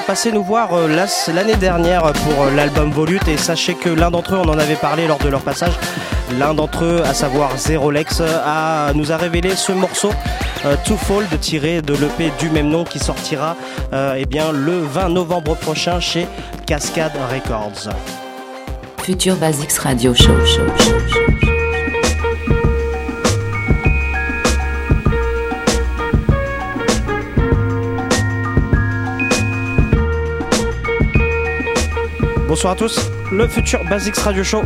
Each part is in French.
passé nous voir euh, l'année dernière pour euh, l'album Volute et sachez que l'un d'entre eux, on en avait parlé lors de leur passage, l'un d'entre eux, à savoir Zerolex, a, nous a révélé ce morceau euh, Twofold tiré de l'EP du même nom qui sortira euh, eh bien, le 20 novembre prochain chez Cascade Records. Future Basics Radio Show. show, show, Bonsoir à tous, le futur Basics Radio Show,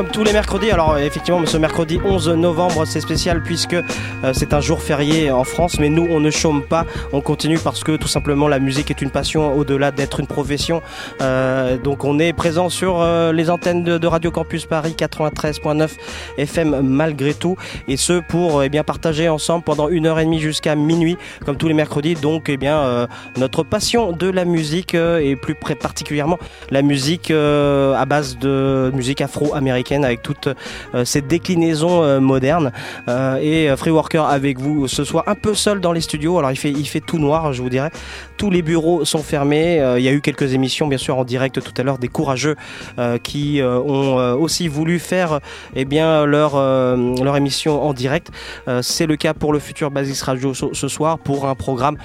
comme tous les mercredis. Alors, effectivement, ce mercredi 11 novembre, c'est spécial puisque euh, c'est un jour férié en France, mais nous, on ne chôme pas, on continue parce que tout simplement la musique est une passion au-delà d'être une profession. Euh, donc, on est présent sur euh, les antennes de, Radio Campus Paris 93.9 FM malgré tout, et ce pour eh bien partager ensemble pendant une heure et demie jusqu'à minuit, comme tous les mercredis. Donc, eh bien, notre passion de la musique et plus particulièrement la musique à base de musique afro-américaine avec toutes euh, ces déclinaisons euh, modernes. Euh, et Free Worker avec vous ce soir, un peu seul dans les studios. Alors il fait, il fait tout noir, je vous dirais. Tous les bureaux sont fermés. Il y a eu quelques émissions, bien sûr, en direct tout à l'heure, des courageux qui ont aussi voulu faire eh bien, leur, leur émission en direct. C'est le cas pour le futur Basis Radio ce, soir pour un programme.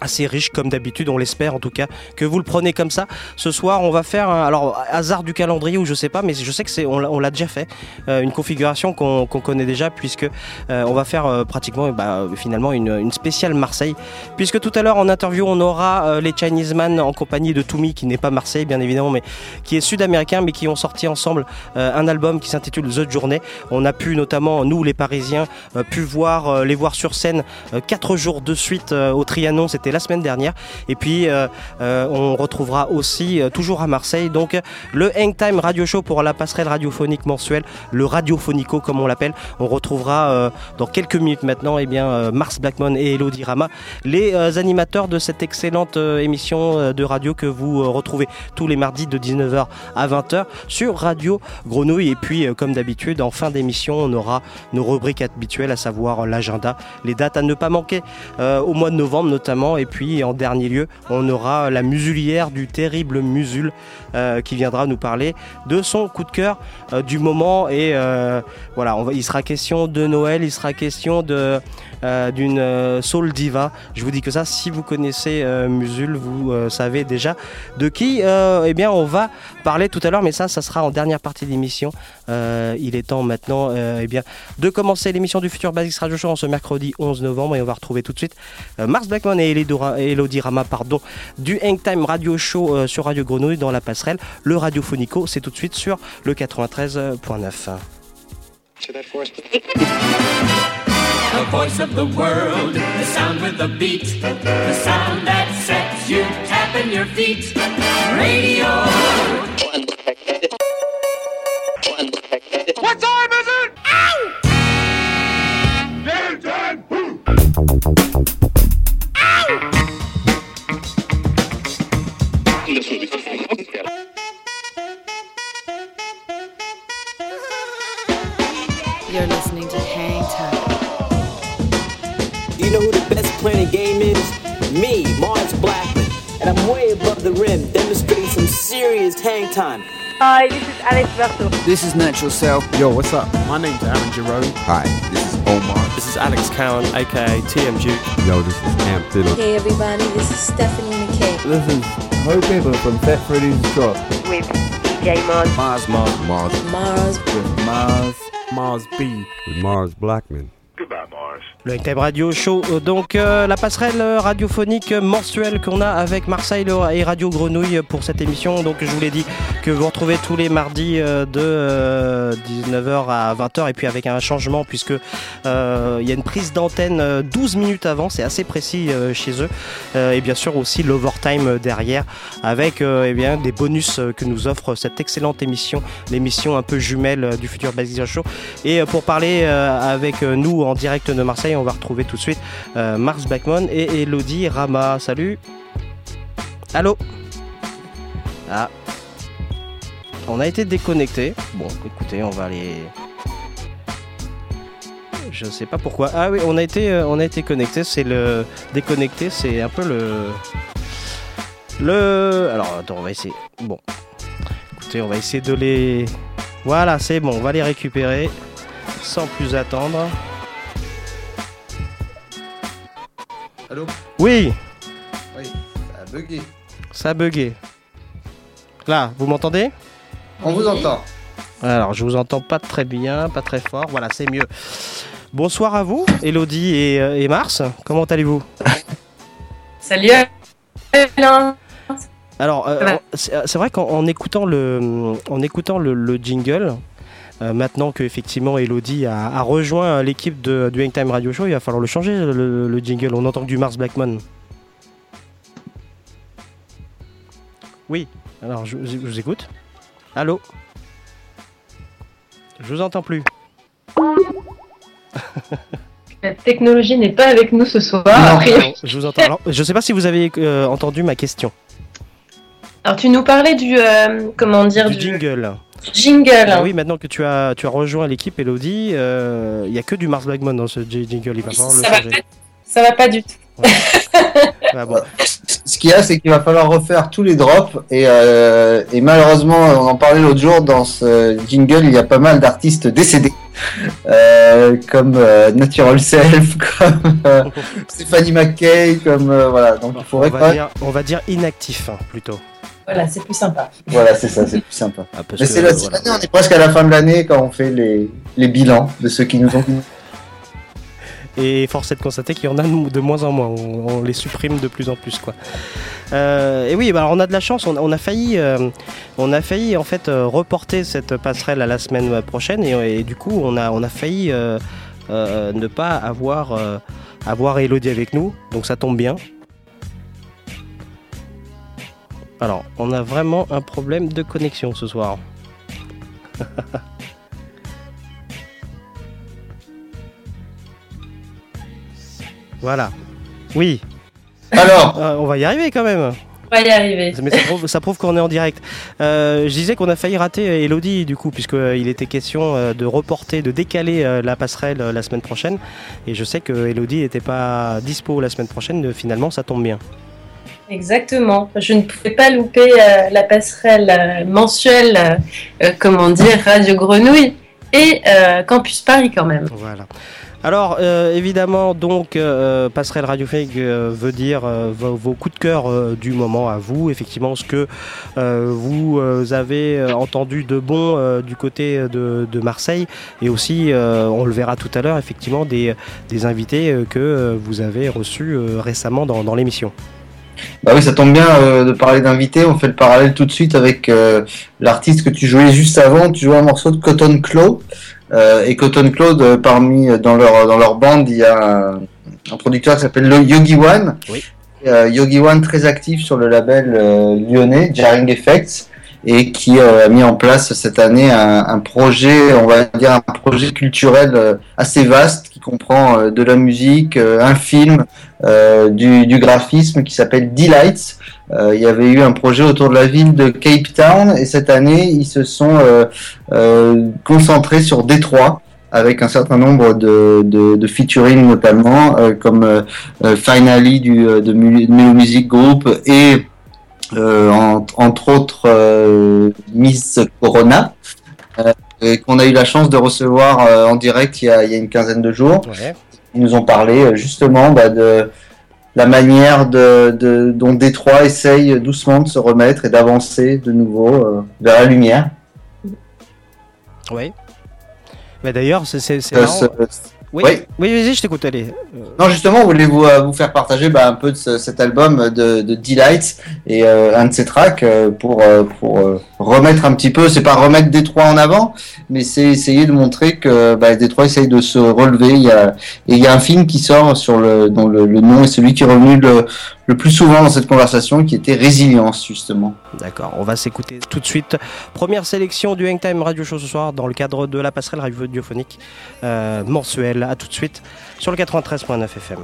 Assez riche comme d'habitude, on l'espère en tout cas que vous le prenez comme ça. Ce soir, on va faire un, alors hasard du calendrier ou je sais pas, mais je sais que c'est on l'a- déjà fait euh, une configuration qu'on connaît déjà puisque euh, on va faire euh, pratiquement bah, finalement une, spéciale Marseille puisque tout à l'heure en interview on aura les Chinese Man en compagnie de Toumi qui n'est pas Marseille bien évidemment mais qui est sud-américain mais qui ont sorti ensemble un album qui s'intitule The Journey. On a pu notamment nous les Parisiens pu voir les voir sur scène quatre jours de suite au Trianon, c'était la semaine dernière. Et puis euh, euh, on retrouvera aussi euh, toujours à Marseille donc le Hang Time Radio Show pour la passerelle radiophonique mensuelle, le radiophonico comme on l'appelle. On retrouvera dans quelques minutes maintenant eh bien Mars Blackmon et Elodie Rama, les animateurs de cette excellente émission de radio que vous retrouvez tous les mardis de 19h à 20h sur Radio Grenouille. Et puis comme d'habitude en fin d'émission on aura nos rubriques habituelles à savoir l'agenda, les dates à ne pas manquer au mois de novembre notamment. Et puis en dernier lieu, on aura la musulière du terrible Musul euh, qui viendra nous parler de son coup de cœur euh, du moment. Et euh, voilà, il sera question de Noël, il sera question de euh, d'une euh, soul diva. Je vous dis que ça, si vous connaissez euh, Musul, vous savez déjà de qui eh bien on va parler tout à l'heure. Mais ça, ça sera en dernière partie d'émission. Euh, il est temps maintenant eh de commencer l'émission du futur Basics Radio Show en ce mercredi 11 novembre et on va retrouver tout de suite Mars Blackman et Elodie Rama pardon, du Hang Time Radio Show sur Radio Grenouille dans la passerelle. Le radiophonico, c'est tout de suite sur le 93.9. The voice of the world, the sound with the beat, the sound that sets you tapping your feet. Radio. What's time You're listening to Hang Time. You know who the best playing the game is? Me, Mars Blackman. And I'm way above the rim, demonstrating some serious hang time. Hi, this is Alex Berto. This is Natural Self. Yo, what's up? My name's Aaron Jerome. Hi, this is Omar. This is Alex Cowan, aka TM Duke. Yo, this is Cam Fiddle. Hey everybody, this is Stephanie McKay. This is Hope People from Fat Freddy's Drop. With DJ Mars. Mars, Mars, Mars. Mars. With Mars. Mars B. With Mars Blackman. Le Time Radio Show, euh, donc euh, la passerelle euh, radiophonique mensuelle qu'on a avec Marseille le- et Radio Grenouille pour cette émission. Donc je vous l'ai dit que vous retrouvez tous les mardis de euh, 19h à 20h et puis avec un changement puisque il y a une prise d'antenne euh, 12 minutes avant, c'est assez précis chez eux. Et bien sûr aussi l'overtime derrière avec eh bien, des bonus que nous offre cette excellente émission, l'émission un peu jumelle du futur Basic Show. Et pour parler avec nous en direct de Marseille, on va retrouver tout de suite euh, Mars Blackmon et Elodie Rama. Salut Allô Ah. On a été déconnecté. Bon, écoutez, on va aller. Je sais pas pourquoi. Ah oui, on a été, euh, on a été connecté. C'est le déconnecté, c'est un peu le. Le. Alors, attends, on va essayer. Bon. Écoutez, on va essayer de les. Voilà, c'est bon, on va les récupérer sans plus attendre. Allô Oui, Oui, ça a bugué. ça a bugué. Là, vous m'entendez On vous entend. Alors, je vous entends pas très bien, pas très fort. Voilà, c'est mieux. Bonsoir à vous, Elodie et, euh, et Mars. Comment allez-vous Salut Alain. Alors, euh, en- c'est vrai qu'en en écoutant le, en écoutant le, le jingle, euh, maintenant que effectivement Elodie a, a rejoint l'équipe de- du Hangtime Radio Show, il va falloir le changer le, le jingle. On entend que du Mars Blackmon. Oui. Alors, je, je vous écoute. Allô? Je vous entends plus. La technologie n'est pas avec nous ce soir. Non, non, je vous entends. Alors, je sais pas si vous avez euh, entendu ma question. Alors tu nous parlais du euh, comment dire Du jingle. Jingle. Ah oui, maintenant que tu as, tu as rejoint l'équipe, Elodie, euh, il n'y a que du Mars Blackmon dans ce jingle. Il va falloir le ça, va changer. pas, ça va pas du tout. Ah bon. Ce qu'il y a, c'est qu'il va falloir refaire tous les drops. Et, euh, et malheureusement, on en parlait l'autre jour, dans ce jingle, il y a pas mal d'artistes décédés. Euh, comme euh, Natural Self, comme euh, Stephanie McKay, comme euh, voilà. Donc il On faudrait va, dire, on va dire inactif, hein, plutôt. Voilà, c'est plus sympa. Voilà, c'est ça, c'est plus sympa. Ah, Mais c'est la- voilà. l'année, on est presque à la fin de l'année quand on fait les, les bilans de ceux qui nous ont. Et force est de constater qu'il y en a de moins en moins. On, on les supprime de plus en plus, quoi. Euh, et oui, bah, alors on a de la chance. On, on a failli, euh, on a failli en fait euh, reporter cette passerelle à la semaine prochaine, et, et du coup, on a, on a failli euh, euh, ne pas avoir, euh, avoir Elodie avec nous. Donc ça tombe bien. Alors, on a vraiment un problème de connexion ce soir. Voilà. Oui. Alors Euh, On va y arriver quand même. On va y arriver. Mais ça prouve, qu'on est en direct. Euh, je disais qu'on a failli rater euh, Elodie, du coup, puisqu'il était question euh, de reporter, de décaler euh, la passerelle euh, la semaine prochaine. Et je sais que Elodie n'était pas dispo la semaine prochaine. euh, Finalement, ça tombe bien. Exactement. Je ne pouvais pas louper euh, la passerelle euh, mensuelle, euh, comment dire, Radio Grenouille et Campus Paris quand même. Voilà. Alors, évidemment, donc, Passerelle radiophonique euh, veut dire vos, coups de cœur du moment à vous. Effectivement, ce que vous avez entendu de bon du côté de, Marseille. Et aussi, on le verra tout à l'heure, effectivement, des, invités que vous avez reçus récemment dans l'émission. Bah oui, ça tombe bien euh, de parler d'invités. On fait le parallèle tout de suite avec euh, l'artiste que tu jouais juste avant. Tu jouais un morceau de Cotton Claw. Euh, et Cotton Claw, parmi dans leur dans leur bande, il y a un, un producteur qui s'appelle Yogi One. Oui. Yogi One très actif sur le label lyonnais Jarring Effects et qui a mis en place cette année un, un projet, on va dire un projet culturel assez vaste qui comprend de la musique, un film, du, du graphisme qui s'appelle Delights. Euh, il y avait eu un projet autour de la ville de Cape Town et cette année ils se sont euh, euh, concentrés sur Détroit avec un certain nombre de, de, de featuring notamment euh, comme euh, euh, Finally du euh, de Melo Music Group et euh, en- entre autres euh, Miss Corona euh, qu'on a eu la chance de recevoir euh, en direct il y, a, il y a une quinzaine de jours. Ouais. Ils nous ont parlé euh, justement bah, de la manière de, de- dont Détroit essaye doucement de se remettre et d'avancer de nouveau euh, vers la lumière. Oui. Mais d'ailleurs, c'est Euh, Oui, oui. oui, vas-y, je t'écoute, allez. Euh, Non, justement, voulez-vous euh, vous faire partager bah, un peu de ce- cet album de, de Delights et euh, un de ses tracks euh, pour, pour remettre un petit peu, c'est pas remettre Détroit en avant, mais c'est essayer de montrer que bah, Détroit essaye de se relever. Il y a, et il y a un film qui sort sur le, dont le, le nom est celui qui est revenu le, le plus souvent dans cette conversation, qui était Résilience, justement. D'accord, on va s'écouter tout de suite. Première sélection du Hangtime Radio Show ce soir dans le cadre de la passerelle radiophonique euh, mensuelle. À tout de suite sur le 93.9 FM.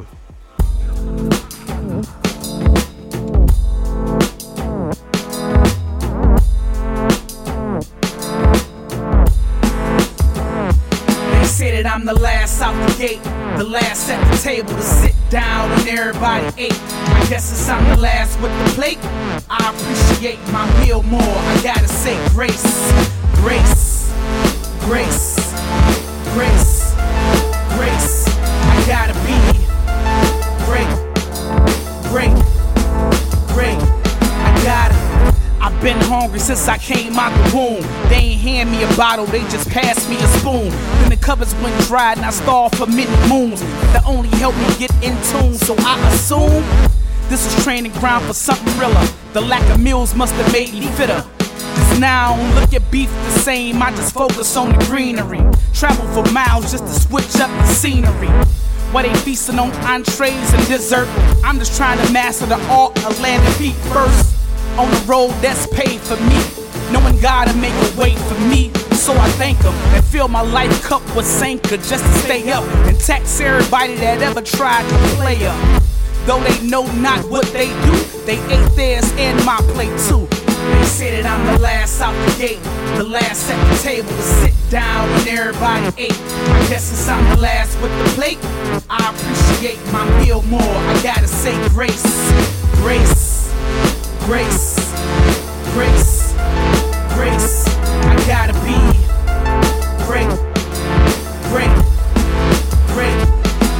They say that I'm the last out the gate, the last at the table to sit down when everybody ate. I guess it's I'm the last with the plate, I appreciate my meal more. I gotta say grace, grace, grace, grace, grace. I gotta be great, great, great. I gotta. I've been hungry since I came out the womb. They ain't hand me a bottle, they just passed me a spoon. Then the cupboards went dry and I starved for many moons. That only helped me get in tune, so I assume this was training ground for something realer. The lack of meals must have made me fitter. Cause now I don't look at beef the same, I just focus on the greenery. Travel for miles just to switch up the scenery. While they feasting on entrees and dessert, I'm just trying to master the art of landing feet first. On the road that's paid for me, knowing God to make a way for me. So I thank Him and fill my life cup with Sanka just to stay up and tax everybody that ever tried to play up. Though they know not what they do, they ate theirs and my plate too. They say that I'm the last out the gate, the last at the table to sit down when everybody ate. I guess since I'm the last with the plate, I appreciate my meal more. I gotta say grace, grace, grace, grace, grace. I gotta be great, great, great.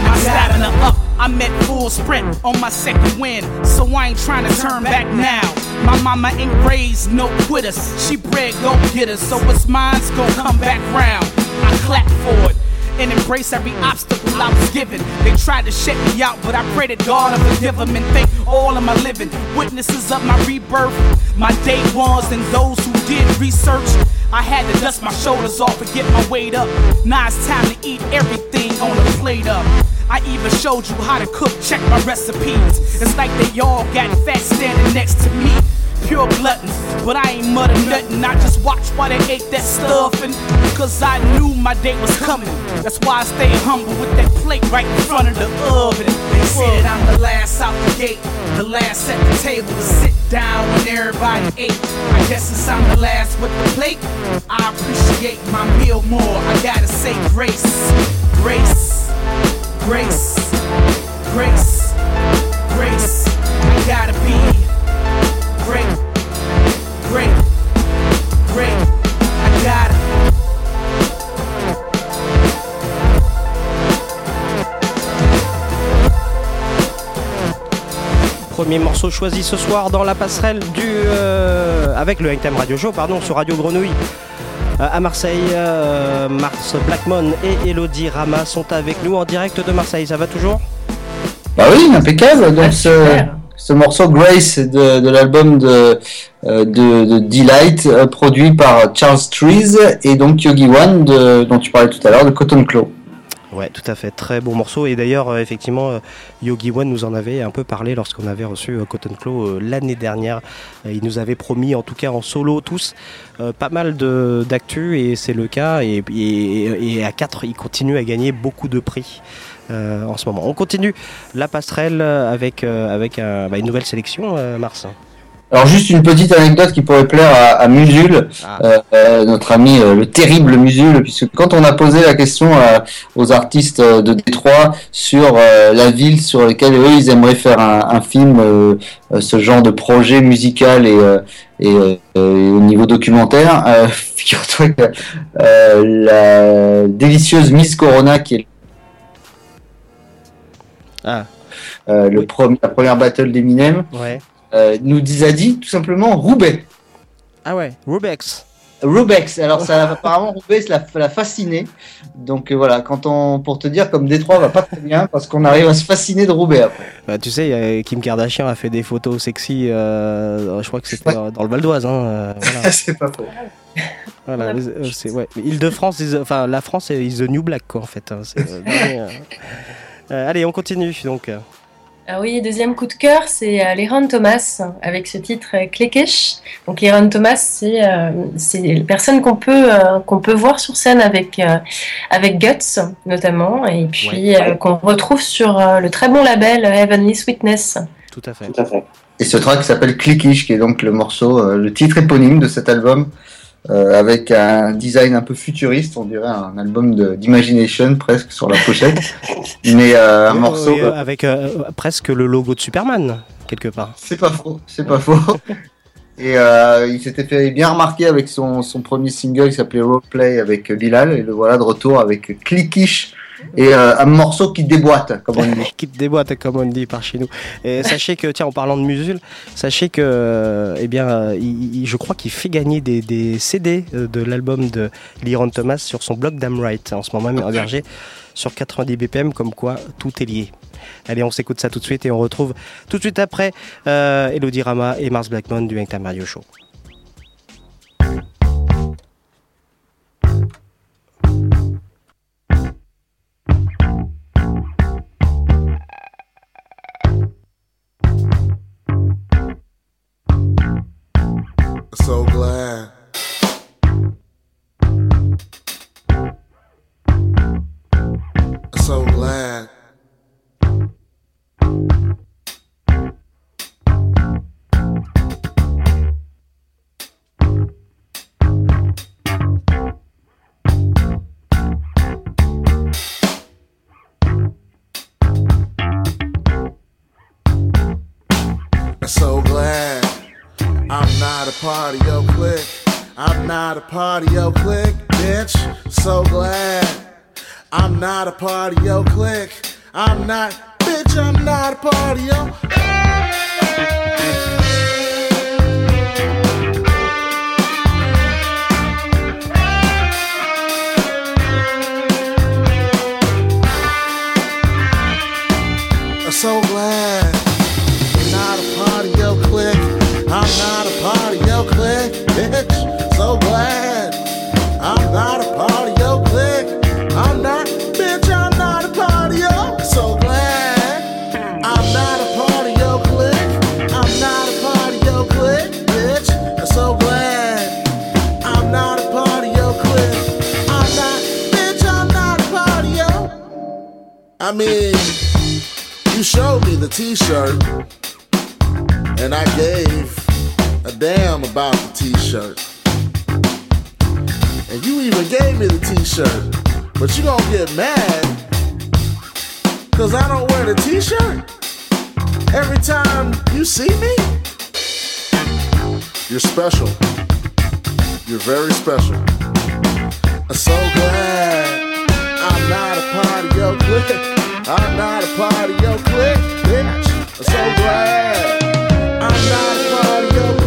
My stamina up. I'm at full sprint on my second win, so I ain't trying to turn back now. My mama ain't raised no quitters, she bred go getters, so what's mine's gon' come back round. I clap for it and embrace every obstacle I was given. They tried to shut me out, but I pray to God will forgive them and thank all of my living witnesses of my rebirth, my day ones, and those who did research. I had to dust my shoulders off and get my weight up. Now it's time to eat everything on the plate up. I even showed you how to cook, check my recipes. It's like they all got fat standing next to me. Pure gluttons, but I ain't mutter nothing. I just watched while they ate that stuff, and cause I knew my day was coming. That's why I stay humble with that plate right in front of the oven. They that I'm the last out the gate, the last at the table to sit down when everybody ate. I guess since I'm the last with the plate, I appreciate my meal more. I gotta say grace, grace grace, grace, grace. I gotta be great, great. I gotta. Premier morceau choisi ce soir dans la passerelle du euh, avec le Hangtime Radio Show, pardon, sur Radio Grenouille. Euh, à Marseille, euh, Mars Blackmon et Elodie Rama sont avec nous en direct de Marseille. Ça va toujours? Bah oui, impeccable. Donc ce, ce morceau Grace de, l'album de, euh, de, de Delight, euh, produit par Charles Trees et donc Yogi One, dont tu parlais tout à l'heure, de Cotton Claw. Ouais, tout à fait, très bon morceau. Et d'ailleurs, euh, effectivement, Yogi One nous en avait un peu parlé lorsqu'on avait reçu Cotton Claw l'année dernière. Il nous avait promis, en tout cas en solo, tous, pas mal d'actu, et c'est le cas. Et, et- et à 4, il continue à gagner beaucoup de prix. Euh, en ce moment. On continue la passerelle avec, euh, avec un- bah, une nouvelle sélection, euh, Mars. Alors juste une petite anecdote qui pourrait plaire à, à Musul, euh, euh, notre ami euh, le terrible Musul, puisque quand on a posé la question à- aux artistes euh, de Détroit sur euh, la ville sur laquelle eux ils aimeraient faire un, un film, euh, euh, ce genre de projet musical et, euh, et, euh, et au niveau documentaire, euh, figure-toi que euh, la délicieuse Miss Corona qui est Ah. euh, le premier- la première battle d'Eminem, Ouais. euh, nous dis- a dit tout simplement Roubaix. Ah ouais, Rubex. Rubex, alors ça apparemment Rubex l'a l'a fasciné. Donc euh, voilà, quand on pour te dire comme Détroit va pas très bien parce qu'on arrive à se fasciner de Roubaix après. Bah, tu sais, Kim Kardashian a fait des photos sexy, euh, je crois que c'était dans le Val d'Oise. Hein, euh, voilà. c'est pas faux. Voilà, c'est ouais. Île-de-France, enfin la France is the new black quoi en fait. hein, c'est, euh, allez, on continue donc. Ah oui, deuxième coup de cœur, c'est euh, Thomas avec ce titre euh, Klekesh. Donc Leron Thomas, c'est euh, c'est la personne qu'on peut euh, qu'on peut voir sur scène avec euh, avec Guts notamment, et puis euh, qu'on retrouve sur euh, le très bon label Heavenly Sweetness. Tout à fait. Et ce track s'appelle Clickish, qui est donc le morceau, euh, le titre éponyme de cet album, euh, avec un design un peu futuriste, on dirait un album d'imagination presque sur la pochette, mais euh, un Oui, morceau. oui, euh, avec euh, presque le logo de Superman quelque part. C'est pas faux, c'est pas faux. Et euh, il s'était fait bien remarquer avec son, son premier single qui s'appelait Roleplay avec Bilal, et le voilà de retour avec Clickish et euh, un morceau qui déboîte, comme on dit. qui te déboîte comme on dit par chez nous. Et sachez que, tiens, en parlant de Musul, sachez que, euh, eh bien, il- il- je crois qu'il fait gagner des, des CD euh, de l'album de Liron Thomas sur son blog Damnright, en ce moment même hébergé sur 90 BPM, comme quoi tout est lié. Allez, on s'écoute ça tout de suite et on retrouve tout de suite après euh, Elodie Rama et Mars Blackmon du Hangtime Radio Show. I'm not a part of your clique. I'm not a part of your clique, bitch. So glad I'm not a part of your clique. I'm not, bitch, I'm not a part of mean. You showed me the t-shirt and I gave a damn about the t-shirt. And you even gave me the t-shirt, but you don't get mad cuz I don't wear the t-shirt. Every time you see me, you're special. You're very special. I'm so glad I'm not a part of your clique. I'm not a part of your clique, bitch. I'm so glad I'm not a part of your clique.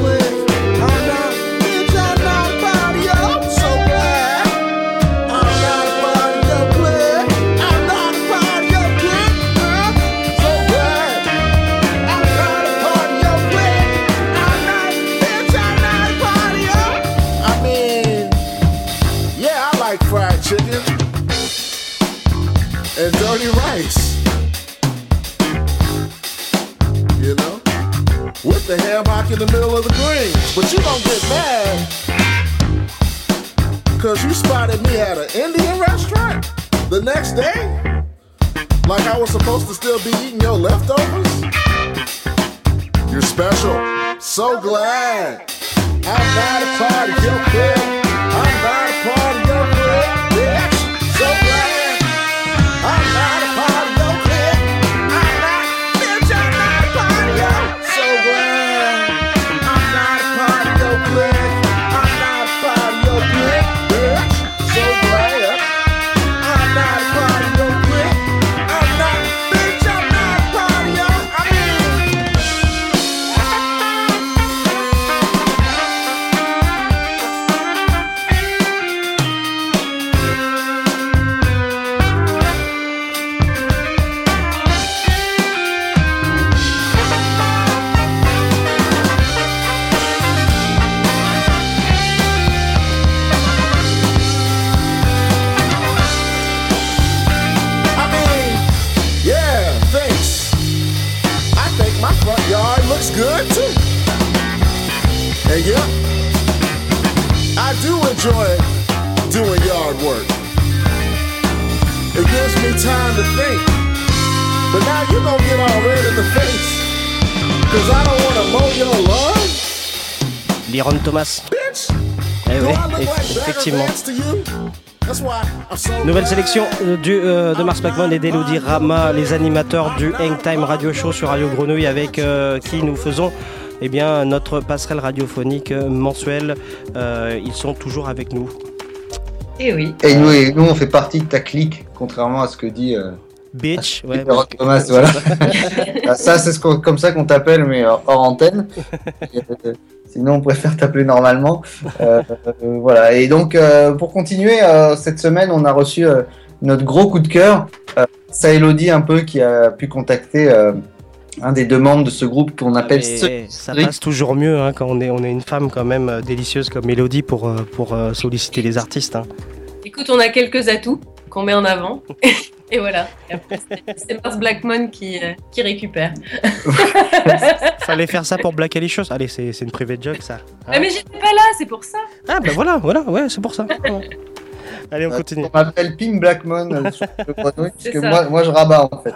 Ham in the middle of the green. But you don't get mad. Cause you spotted me at an Indian restaurant the next day. Like I was supposed to still be eating your leftovers. You're special. So glad. I'm not a part of your clique. I'm not a part Nouvelle sélection euh, du, euh, de Mars Blackmon et d'Elodie Rama, les animateurs du Hang Time Radio Show sur Radio Grenouille, avec euh, qui nous faisons eh bien, notre passerelle radiophonique mensuelle. Euh, ils sont toujours avec nous. Et oui. Et nous, et nous, on fait partie de ta clique, contrairement à ce que dit euh, Bitch, ouais, Peter parce que- Thomas. Voilà. Ah, ça, c'est ce comme ça qu'on t'appelle, mais hors antenne. Sinon, on préfère t'appeler normalement. Euh, euh, voilà. Et donc, euh, pour continuer, euh, cette semaine, on a reçu euh, notre gros coup de cœur. Euh, c'est Elodie un peu qui a pu contacter euh, un des deux membres de ce groupe qu'on appelle Et Sonic ça passe toujours mieux hein, quand on est, on est une femme quand même euh, délicieuse comme Mélodie pour, euh, pour euh, solliciter les artistes. hein. Écoute, on a quelques atouts qu'on met en avant. Et voilà. Et après, c'est- Mars Blackmon qui, euh, qui récupère. Fallait faire ça pour Black Alicious. Allez, c'est c'est une private joke ça. Hein Ah, mais j'étais pas là, c'est pour ça. Ah bah voilà, voilà, ouais, c'est pour ça. Ouais. Allez, on Euh, continue. On m'appelle Pim Blackmon euh, sur le grenouille, puisque ça. moi, moi je rabats en fait.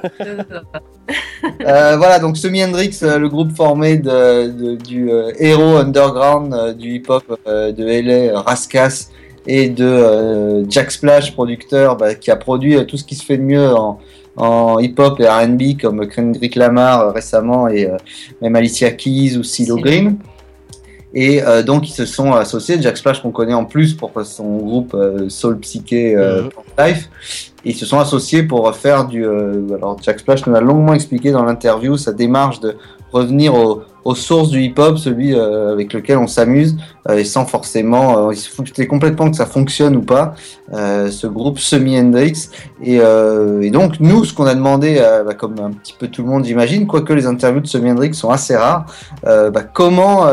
Euh, voilà, donc Semi Hendrix, le groupe formé de, de- du euh, héros underground euh, du hip-hop euh, de LA, euh, Raskas, et de euh, Jack Splash, producteur, bah, qui a produit euh, tout ce qui se fait de mieux en, en hip-hop et R&B comme Kendrick Lamar euh, récemment et même Alicia Keys ou CeeLo Green. Et donc ils se sont associés. Jack Splash qu'on connaît en plus pour son groupe Soul Psyché Mhm. Life. Et ils se sont associés pour faire du. alors Jack Splash nous a longuement expliqué dans l'interview sa démarche de revenir au- aux sources du hip-hop, celui euh, avec lequel on s'amuse, euh, et sans forcément. Euh, il se foutait complètement que ça fonctionne ou pas. ce groupe semi Hendrix. Et, donc nous, ce qu'on a demandé, bah, comme un petit peu tout le monde j'imagine, quoique les interviews de semi Hendrix sont assez rares, bah, comment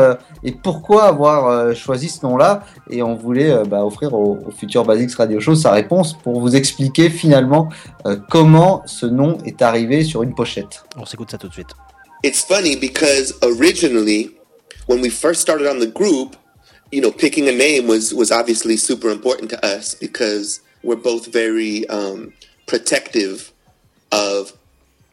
et pourquoi avoir choisi ce nom-là? Et on voulait bah, offrir au, au futur Basics Radio Show sa réponse pour vous expliquer finalement comment ce nom est arrivé sur une pochette. On s'écoute ça tout de suite. It's funny because originally, when we first started on the group, you know, picking a name was was obviously super important to us because we're both very um, protective of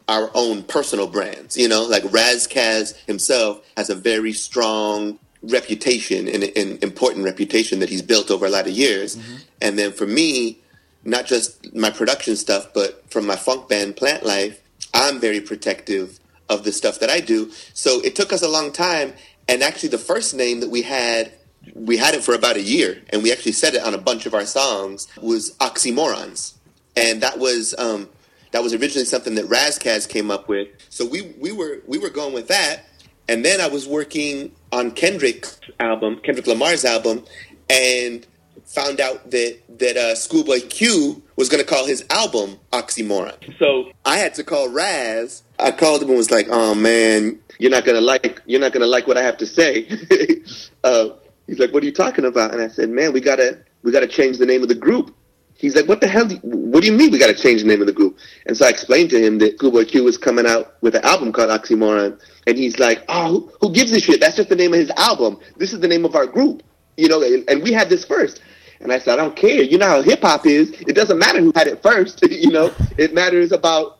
our own personal brands. You know, like Razkaz himself has a very strong reputation and an important reputation that he's built over a lot of years. And then for me, not just my production stuff, but from my funk band Plant Life, I'm very protective of the stuff that I do. So it took us a long time. And actually, the first name that we had, we had it for about a year, and we actually said it on a bunch of our songs, was Oxymorons. And that was um, that was originally something that Razkaz came up with. So we we were we were going with that. And then I was working on Kendrick's album, Kendrick Lamar's album, and found out that that uh, Schoolboy Q was going to call his album Oxymoron. So I had to call Raz. I called him and was like, "Oh man, you're not gonna like you're not gonna like what I have to say." uh, he's like, "What are you talking about?" And I said, "Man, we gotta we gotta change the name of the group." He's like, "What the hell? Do you, what do you mean we gotta change the name of the group?" And so I explained to him that Schoolboy Q was coming out with an album called Oxymoron, and he's like, "Oh, who, who gives a shit? That's just the name of his album. This is the name of our group." You know, and, and we had this first. And I said, I don't care. You know how hip hop is. It doesn't matter who had it first. you know, it matters about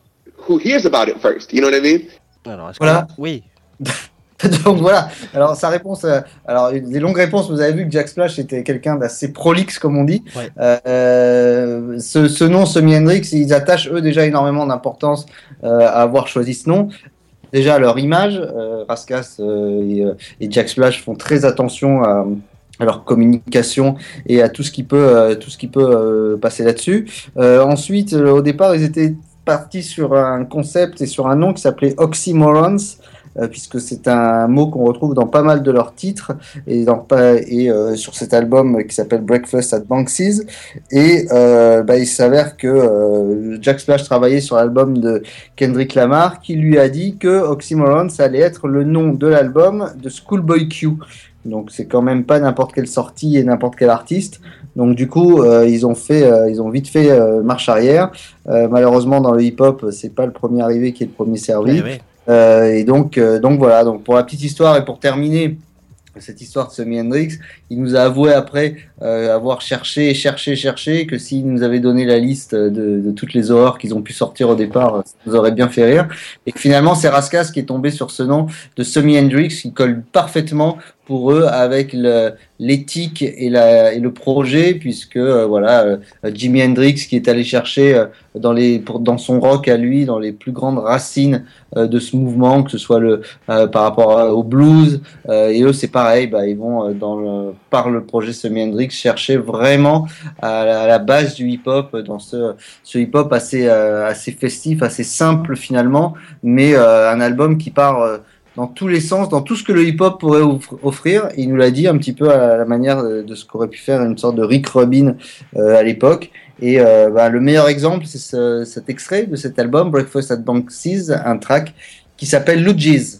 who hears about it first. You know what I mean? Alors, Voilà. que- Oui. Donc voilà. Alors sa réponse, euh, alors une- des longues réponses. Vous avez vu que Jack Splash était quelqu'un d'assez prolixe, comme on dit. Ouais. Euh, ce, ce nom, Semi Hendrix, ils attachent eux déjà énormément d'importance euh, à avoir choisi ce nom. Déjà leur image, euh, Raskas euh, et, euh, et Jack Splash font très attention à, à leur communication et à tout ce qui peut, euh, tout ce qui peut euh, passer là-dessus. Euh, ensuite, euh, au départ, ils étaient partis sur un concept et sur un nom qui s'appelait Oxymorons euh, puisque c'est un mot qu'on retrouve dans pas mal de leurs titres et, dans, et euh, sur cet album qui s'appelle Breakfast at Banksy's. Et euh, bah, il s'avère que Jack Splash travaillait sur l'album de Kendrick Lamar qui lui a dit que Oxymoron ça allait être le nom de l'album de Schoolboy Q. Donc c'est quand même pas n'importe quelle sortie et n'importe quel artiste. Donc du coup euh, ils ont fait, euh, ils ont vite fait euh, marche arrière. Malheureusement dans le hip-hop c'est pas le premier arrivé qui est le premier servi. Euh, et donc, donc voilà. Donc pour la petite histoire et pour terminer cette histoire de Semi Hendrix, il nous a avoué après avoir cherché, cherché, cherché que s'il nous avait donné la liste de, de toutes les horreurs qu'ils ont pu sortir au départ, ça nous aurait bien fait rire. Et que finalement c'est Raskas qui est tombé sur ce nom de Semi Hendrix qui colle parfaitement pour eux avec l'éthique et, le projet puisque euh, voilà euh, Jimi Hendrix qui est allé chercher euh, dans les dans son rock à lui dans les plus grandes racines de ce mouvement que ce soit le par rapport au blues et eux c'est pareil bah, ils vont dans le, par le projet Semi Hendrix chercher vraiment à la, base du hip hop dans ce, ce hip hop assez assez festif assez simple finalement mais un album qui part dans tous les sens, dans tout ce que le hip-hop pourrait offr- offrir. Il nous l'a dit un petit peu à la manière de, ce qu'aurait pu faire une sorte de Rick Rubin euh, à l'époque. Et euh, bah, le meilleur exemple, c'est ce- cet extrait de cet album, Breakfast at Banksy's, un track qui s'appelle Luigi's.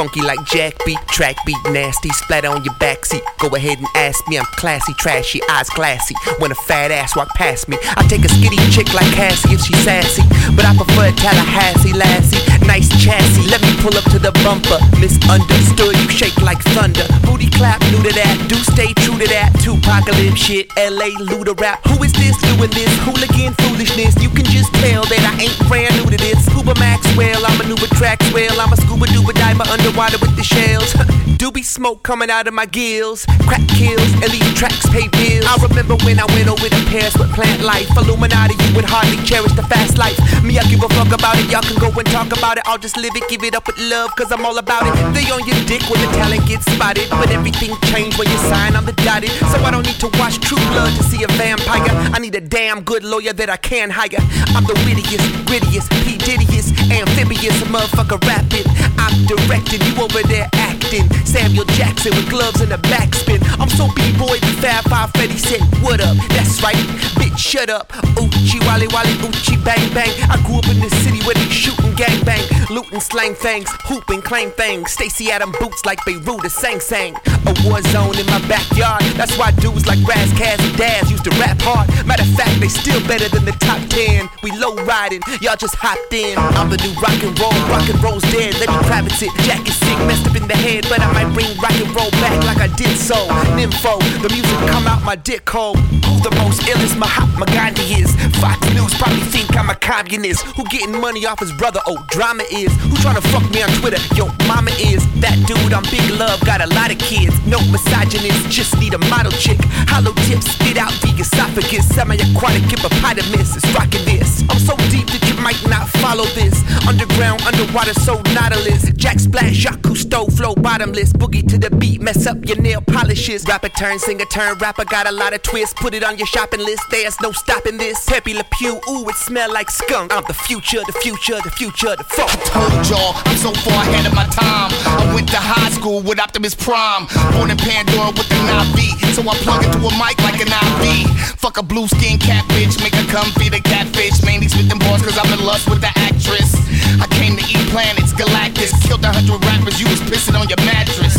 like Jack beat, track beat, nasty, splatter on your backseat. Go ahead and ask me, I'm classy, trashy, eyes glassy. When a fat ass walk past me, I take a skinny chick like Cassie if she sassy. But I prefer Tallahassee, lassie, nice chassis. Let me pull up to the bumper. Misunderstood, you shake like thunder. Booty clap, new to that. Do stay true to that. Tupacalypse shit, LA Luda rap. Who is this doing this? Hooligan foolishness. You can just tell that I ain't brand new to this. Scuba Maxwell, I'm a Nuba Traxwell. I'm a scuba duba diver underwater with the shells. Doobie smoke coming out of my gills. Crack kills, these tracks pay bills. I remember when I went over to Paris with plant life. Illuminati, you would hardly cherish the fast life. Me, I give a fuck about it. Y'all can go and talk about it. I'll just live it, give it up with love, cause I'm all about it. They on your dick when the talent gets spotted. But everything changed when you sign on the dotted. So I don't need to watch True Blood to see a vampire. I need a damn good lawyer that I can hire. I'm the wittiest, grittiest, P. Diddyest, amphibious motherfucker rapping. I'm directing you over there acting. Samuel Jackson with gloves and a backspin. I'm so B-boy, Fab Five Freddy said, What up? That's right, bitch, shut up. Oochie, wally, wally, oochie, bang, bang. I grew up in the city where they shootin' gang bang, looting slang fangs, hooping claim things. Stacy Adam boots like Beirut or Sang Sang. A war zone in my backyard. That's why dudes like Raz, Kaz, and Daz used to rap hard. Matter of fact, they still better than the top 10. We low riding, y'all just hopped in. I'm the new rock and roll, rock and roll's dead. Let me Kravitz it. Jack is messed up in the head, but I might bring rock and roll back like I did so. Nympho, the music come out my dick hole. Who the most illest Mahatma Gandhi is? Fox News probably think I'm a communist. Who getting money off his brother? Oh, drama is. Who trying to fuck me on Twitter? Yo, mama is. That dude I'm Big Love got a lot of kids. No misogynist, just need a model chick. Hollow tip, spit out the esophagus. Semi-aquatic hippopotamus is rocking this. I'm so deep that you might not follow this. Underground, underwater, so nautilus. Jack Splash, Cousteau, flow bottomless. Boogie to the beat, mess up your nail polishes. Rapper turn, singer turn, rapper got a lot of twists. Put it on your shopping list, there's no stopping this. Pepe Le Pew, ooh, it smell like skunk. I'm the future, the future, the future, the fuck. told y'all I'm so far ahead of my time. I went to high school with Optimus Prime. Born in Pandora with an IV. So I plug into a mic like an IV. Fuck a blue skin cat bitch, make her come feed a catfish. Mainly spitting bars cause I'm in lust with the actress. I came to eat planets, Galactus. Killed a hundred rappers, you was pissing on your mattress.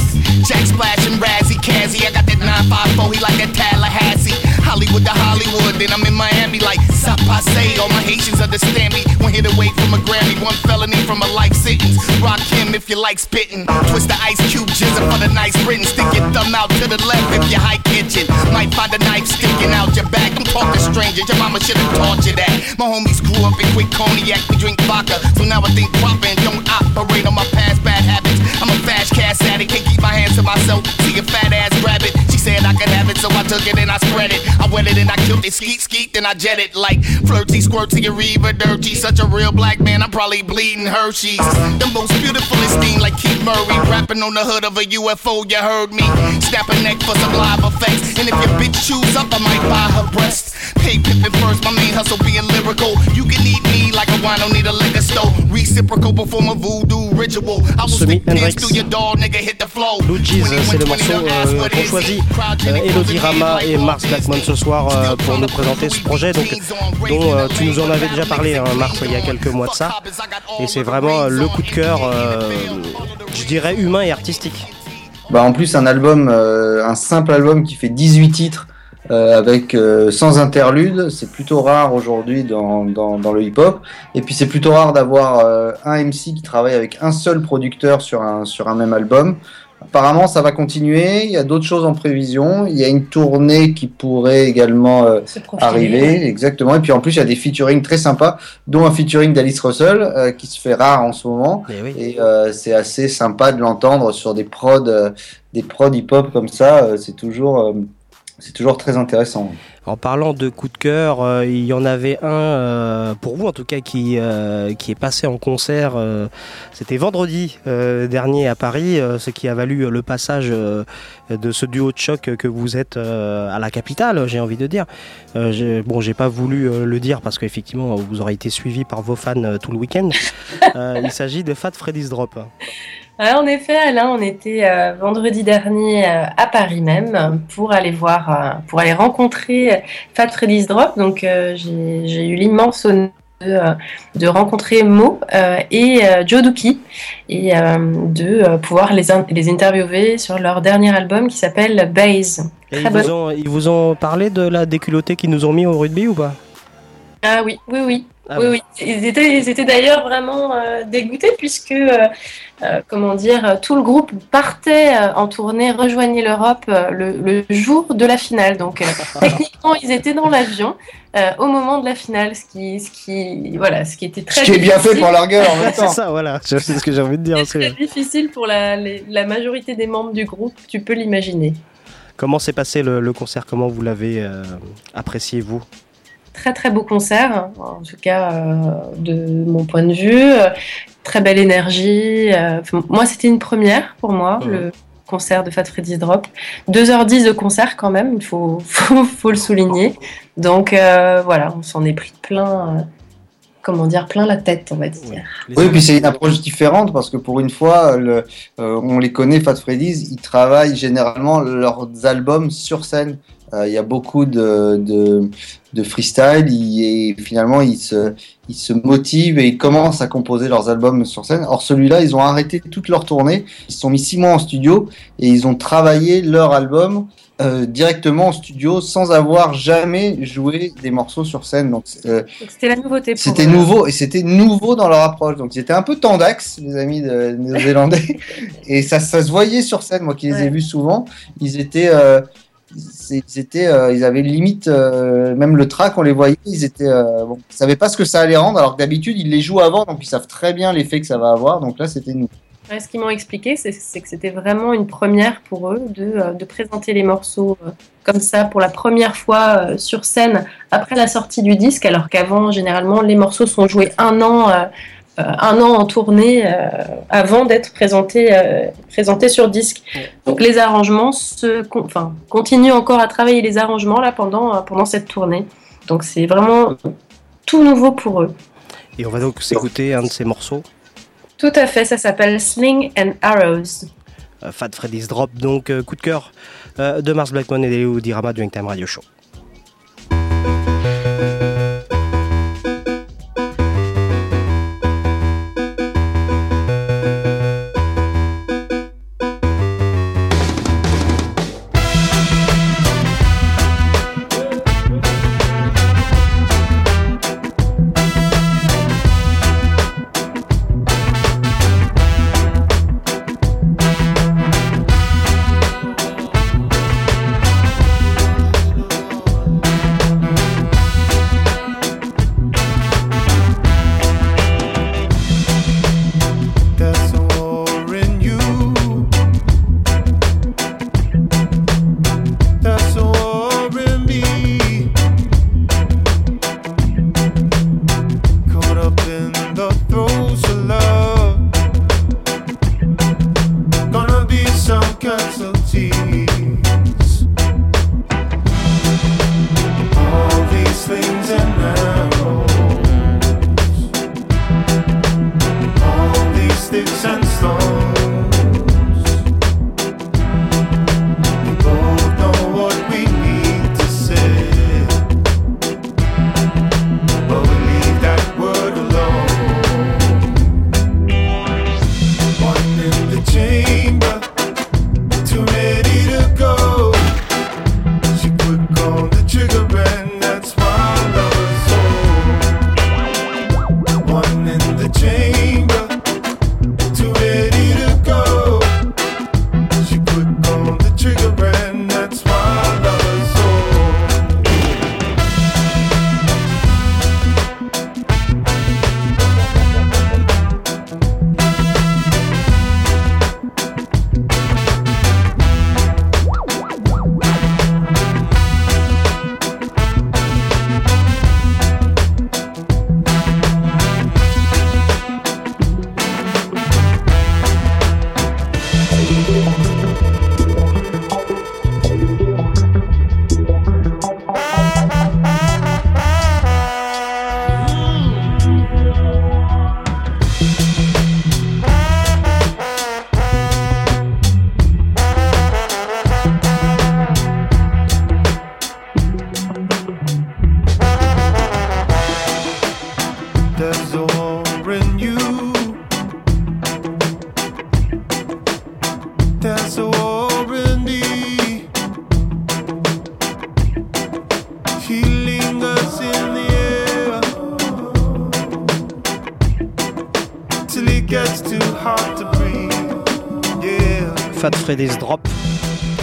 Jack Splash and Razzie Kazzy. I got that 954, he like that Tallahassee. Hollywood to Hollywood, then I'm in Miami like Sapase. All my Haitians understand me. One hit away from a Grammy, one felony from a life sentence. Rock him if you like spitting. Twist the ice cube, jizzle for the nice written. Stick your thumb out to the left if you high kitchen. Might find a knife sticking out your back. I'm talking strangers, your mama should have taught you that. My homies grew up in quick cognac, we drink vodka. So now I think proper don't operate on my past bad habits. A fast cash addict, can't keep my hands to myself. See a fat ass grab it. She said I could have it, so I took it and I spread it. I wet it and I killed it, skeet skeet, then I jet it like flirty, squirty, Reba, dirty. Such a real black man, I'm probably bleeding Hershey's. The most beautiful esteem, like Keith Murray, rapping on the hood of a UFO. You heard me. Snap a neck for some live effects, and if your bitch chews up, I might buy her breast. Pay Pippin first, my main hustle being lyrical. You can eat me like a wine, don't need a liquor store. Reciprocal before my voodoo ritual. I will stick pins through Blue Jeez, c'est le morceau euh, qu'ont choisi euh, Elodie Rama et Mars Blackmon ce soir euh, pour nous présenter ce projet. donc, dont euh, tu nous en avais déjà parlé, hein, Mars, il y a quelques mois de ça. Et c'est vraiment le coup de cœur, euh, je dirais, humain et artistique. Bah, en plus, un album, euh, un simple album qui fait 18 titres euh, avec euh, sans interlude, c'est plutôt rare aujourd'hui dans, dans, dans le hip-hop. Et puis c'est plutôt rare d'avoir euh, un MC qui travaille avec un seul producteur sur un, sur un même album. Apparemment, ça va continuer. Il y a d'autres choses en prévision. Il y a une tournée qui pourrait également euh, arriver, exactement. Et puis en plus, il y a des featuring très sympas, dont un featuring d'Alice Russell euh, qui se fait rare en ce moment. Et euh, c'est assez sympa de l'entendre sur des prods, euh, des prods hip-hop comme ça. euh, c'est toujours, euh, c'est toujours très intéressant. En parlant de coup de cœur, euh, il y en avait un, euh, pour vous en tout cas, qui, euh, qui est passé en concert. C'était vendredi dernier à Paris, ce qui a valu le passage de ce duo de choc que vous êtes à la capitale, j'ai envie de dire. Bon, j'ai pas voulu le dire parce qu'effectivement, vous aurez été suivi par vos fans tout le week-end. Il s'agit de Fat Freddy's Drop. En effet, Alain, on était euh, vendredi dernier euh, à Paris même pour aller voir, euh, pour aller rencontrer Fat Freddy's Drop. Donc, j'ai eu l'immense honneur de, de rencontrer Mo et Joe Dookie et de pouvoir les, in- les interviewer sur leur dernier album qui s'appelle Base. Ils, bon. vous ont, ils vous ont parlé de la déculottée qu'ils nous ont mis au rugby ou pas? Ah oui, oui, oui. Ah oui, oui. Ils étaient, ils étaient d'ailleurs vraiment euh, dégoûtés puisque, euh, euh, comment dire, tout le groupe partait euh, en tournée, rejoignait l'Europe euh, le, le jour de la finale. Donc, euh, techniquement, ils étaient dans l'avion euh, au moment de la finale, ce qui, ce qui, voilà, ce qui était très Ce qui est bien fait pour leur gueule en même C'est ça, voilà. C'est ce que j'ai envie de dire. C'est très difficile pour la, les- la majorité des membres du groupe, tu peux l'imaginer. Comment s'est passé le, le concert? Comment vous l'avez euh, apprécié, vous? Très très beau concert, en tout cas euh, de mon point de vue. Très belle énergie. euh, enfin, moi, c'était une première pour moi, le concert de Fat Freddy's Drop. 2h10 de concert quand même, il faut, faut, faut le souligner. Donc euh, voilà, on s'en est pris plein, euh, comment dire, plein la tête, on va dire. Oui, puis c'est une approche différente parce que pour une fois, le, euh, on les connaît, Fat Freddy's, ils travaillent généralement leurs albums sur scène. Euh, Il y a beaucoup de, de, de freestyle et finalement ils se, ils se motivent et ils commencent à composer leurs albums sur scène. Or celui-là, ils ont arrêté toute leur tournée, ils se sont mis six mois en studio et ils ont travaillé leur album euh, directement en studio sans avoir jamais joué des morceaux sur scène. Donc euh, C'était la nouveauté. c'était nouveau et c'était nouveau dans leur approche. Donc ils étaient un peu tendax, les amis néo-zélandais, et ça, ça se voyait sur scène. Moi qui les ai vus souvent, ils étaient, euh, euh, ils avaient limite euh, même le track, on les voyait, ils étaient, euh, savaient pas ce que ça allait rendre. Alors que d'habitude ils les jouent avant, donc ils savent très bien l'effet que ça va avoir. Donc là c'était nous. Ce qu'ils m'ont expliqué, c'est que c'était vraiment une première pour eux de, présenter les morceaux comme ça pour la première fois sur scène après la sortie du disque, alors qu'avant, généralement, les morceaux sont joués un an, un an en tournée euh, avant d'être présentés, euh, présentés sur disque. Donc les arrangements se, enfin, continuent encore à travailler les arrangements là pendant, euh, pendant cette tournée. Donc c'est vraiment tout nouveau pour eux. Et on va donc s'écouter un de ces morceaux. Tout à fait, ça s'appelle Sling and Arrows. Euh, Fat Freddy's Drop, donc euh, coup de cœur euh, de Mars Blackmon et Léo Dirama du Hangtime Radio Show.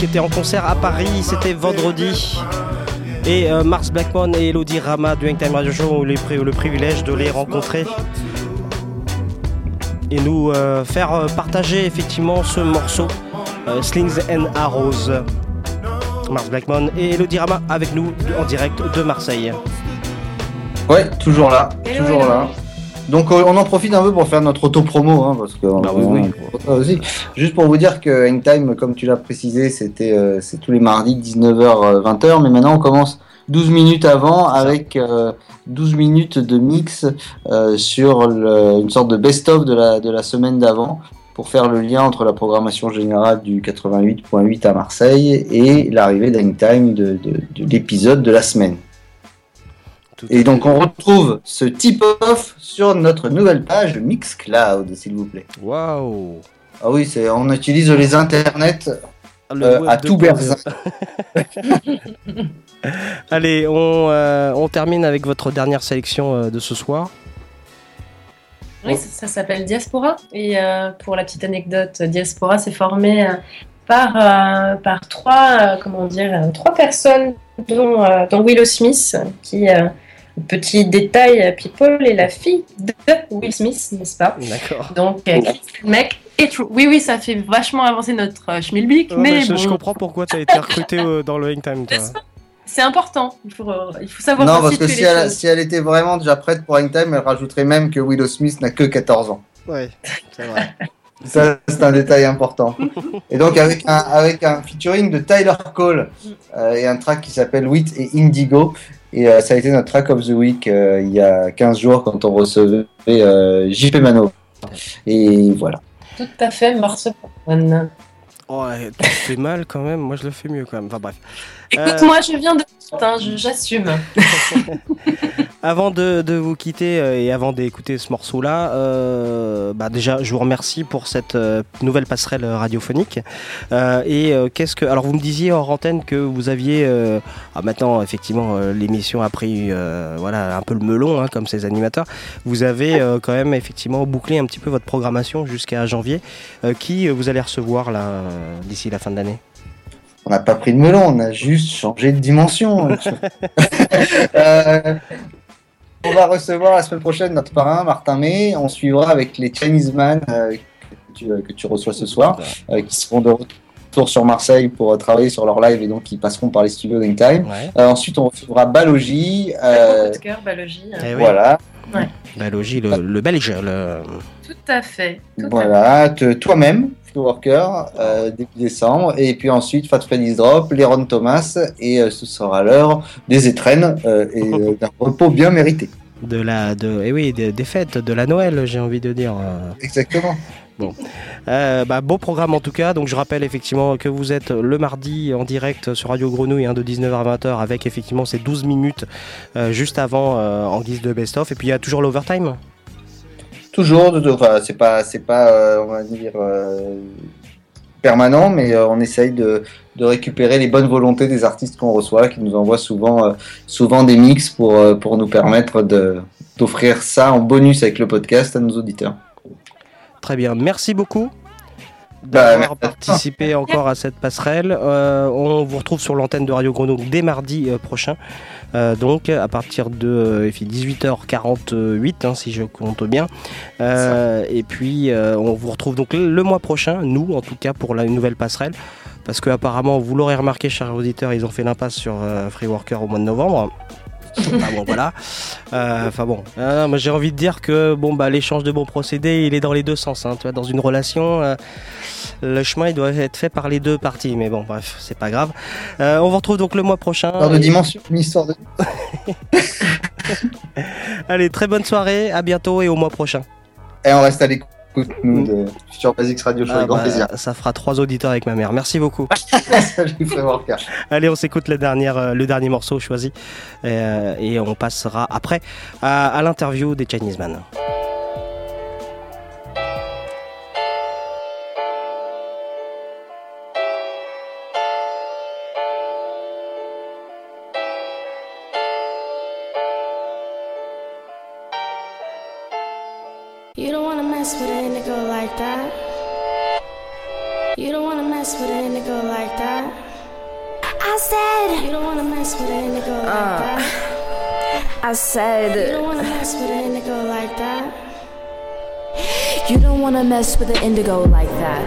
Était en concert à Paris, c'était vendredi. Et euh, Mars Blackmon et Elodie Rama du Hangtime Radio Show ont eu le, le privilège de les rencontrer et nous euh, faire euh, partager effectivement ce morceau euh, Slings and Arrows. Mars Blackmon et Elodie Rama avec nous en direct de Marseille. Ouais, toujours là, toujours là. Donc euh, on en profite un peu pour faire notre auto-promo, hein, parce que Bah oui, oui. euh, aussi. Juste pour vous dire que Hangtime, comme tu l'as précisé, c'était euh, c'est tous les mardis 19h 20h, mais maintenant on commence 12 minutes avant avec euh, 12 minutes de mix euh, sur le- une sorte de best-of de la, de la semaine d'avant pour faire le lien entre la programmation générale du 88.8 à Marseille et l'arrivée d'Hangtime de, de, de l'épisode de la semaine. Et donc on retrouve ce tip-off sur notre nouvelle page Mixcloud, s'il vous plaît. Waouh Ah oui, c'est on utilise les internets Le euh, à tout Paul. berzinc. Allez, on, euh, on termine avec votre dernière sélection euh, de ce soir. Oui, ça, ça s'appelle Diaspora. Et euh, pour la petite anecdote, Diaspora s'est formé euh, par, euh, par trois, euh, comment dire, trois personnes, dont, euh, dont Willow Smith, qui, euh, petit détail, People est la fille de Will Smith, n'est-ce pas D'accord. Donc, euh, Chris Mec et True. Oui, oui, ça fait vachement avancer notre euh, schmilblick, Ouais, mais je, bon, je comprends pourquoi tu as été recruté euh, dans le Hangtime. toi. c'est important. Il faut, euh, il faut savoir Non, parce que si elle, choses. si elle était vraiment déjà prête pour Hangtime, elle rajouterait même que Willow Smith n'a que 14 ans. Ouais, c'est vrai. Ça, c'est un détail important. Et donc, avec un, avec un featuring de Tyler Cole euh, et un track qui s'appelle Wheat et Indigo. Et euh, ça a été notre track of the week euh, il y a 15 jours quand on recevait euh, JP Mano. Et voilà. Tout à fait, Marceau. Ouais, tu fais mal quand même. Moi, je le fais mieux quand même. Enfin bref. Écoute, moi, je viens de. Hein, J'assume. Avant de, vous quitter euh, et avant d'écouter ce morceau-là, euh, bah déjà, je vous remercie pour cette euh, nouvelle passerelle radiophonique. Et qu'est-ce que, alors vous me disiez hors antenne que vous aviez, ah, maintenant effectivement l'émission a pris, voilà, un peu le melon hein, comme ces animateurs. Vous avez quand même effectivement bouclé un petit peu votre programmation jusqu'à janvier. Qui vous allez recevoir d'ici la fin de l'année? On n'a pas pris de melon, on a juste changé de dimension. Euh, on va recevoir la semaine prochaine notre parrain, Martin May. On suivra avec les Chinese Man euh, que, tu, euh, que tu reçois ce soir, euh, qui seront de retour sur Marseille pour euh, travailler sur leur live et donc qui passeront par les studios Time. Ouais. Euh, ensuite, on recevra Balogi. euh, Coup de cœur, Balogie. Eh oui. Voilà. Ouais. Bah, Logi, le, le belge. Le... Tout à fait. Tout Voilà, toi-même, Flow Worker, euh, début décembre, et puis ensuite Fat Freddy's Drop, Léron Thomas, et euh, ce sera l'heure des étrennes euh, et euh, d'un repos bien mérité. De la, de, eh oui, des, des fêtes, de la Noël, j'ai envie de dire. Exactement. Bon, Euh, bah, beau programme en tout cas. Donc je rappelle effectivement que vous êtes le mardi en direct sur Radio Grenouille hein, de 19h à 20h avec effectivement ces 12 minutes euh, juste avant euh, en guise de best-of. Et puis il y a toujours l'overtime. Toujours, enfin, c'est pas, c'est pas, on va dire, permanent, mais on essaye de, récupérer les bonnes volontés des artistes qu'on reçoit, qui nous envoient souvent, souvent des mix pour, pour nous permettre d'offrir ça en bonus avec le podcast à nos auditeurs. Très bien, merci beaucoup Bah, d'avoir participé encore à cette passerelle. Euh, on vous retrouve sur l'antenne de Radio Grenouille dès mardi euh, prochain. Euh, donc à partir de euh, il fait 18h48 hein, si je compte bien. Et puis on vous retrouve donc le, le mois prochain, nous en tout cas pour la nouvelle passerelle. Parce que apparemment, vous l'aurez remarqué, chers auditeurs, ils ont fait l'impasse sur euh, Free Worker au mois de novembre. Ah bon voilà. Euh, Enfin bon, Euh, moi j'ai envie de dire que bon bah l'échange de bons procédés, il est dans les deux sens. hein. Tu vois, dans une relation, euh, le chemin il doit être fait par les deux parties. Mais bon bref, c'est pas grave. Euh, on vous retrouve donc le mois prochain. Histoire de dimension, une histoire de. Allez, très bonne soirée, à bientôt et au mois prochain. Et on reste à l'écoute, nous, de Future Basics Radio Show, Ah, avec grand bah, plaisir. ça fera trois auditeurs avec ma mère. Merci beaucoup. Worker. Allez, on s'écoute le dernier, euh, le dernier morceau choisi Euh, et on passera après à, à l'interview des Chinese Man. Said you don't wanna mess with an indigo like that. I said You don't wanna mess with an indigo like that. You don't wanna mess with an indigo like that.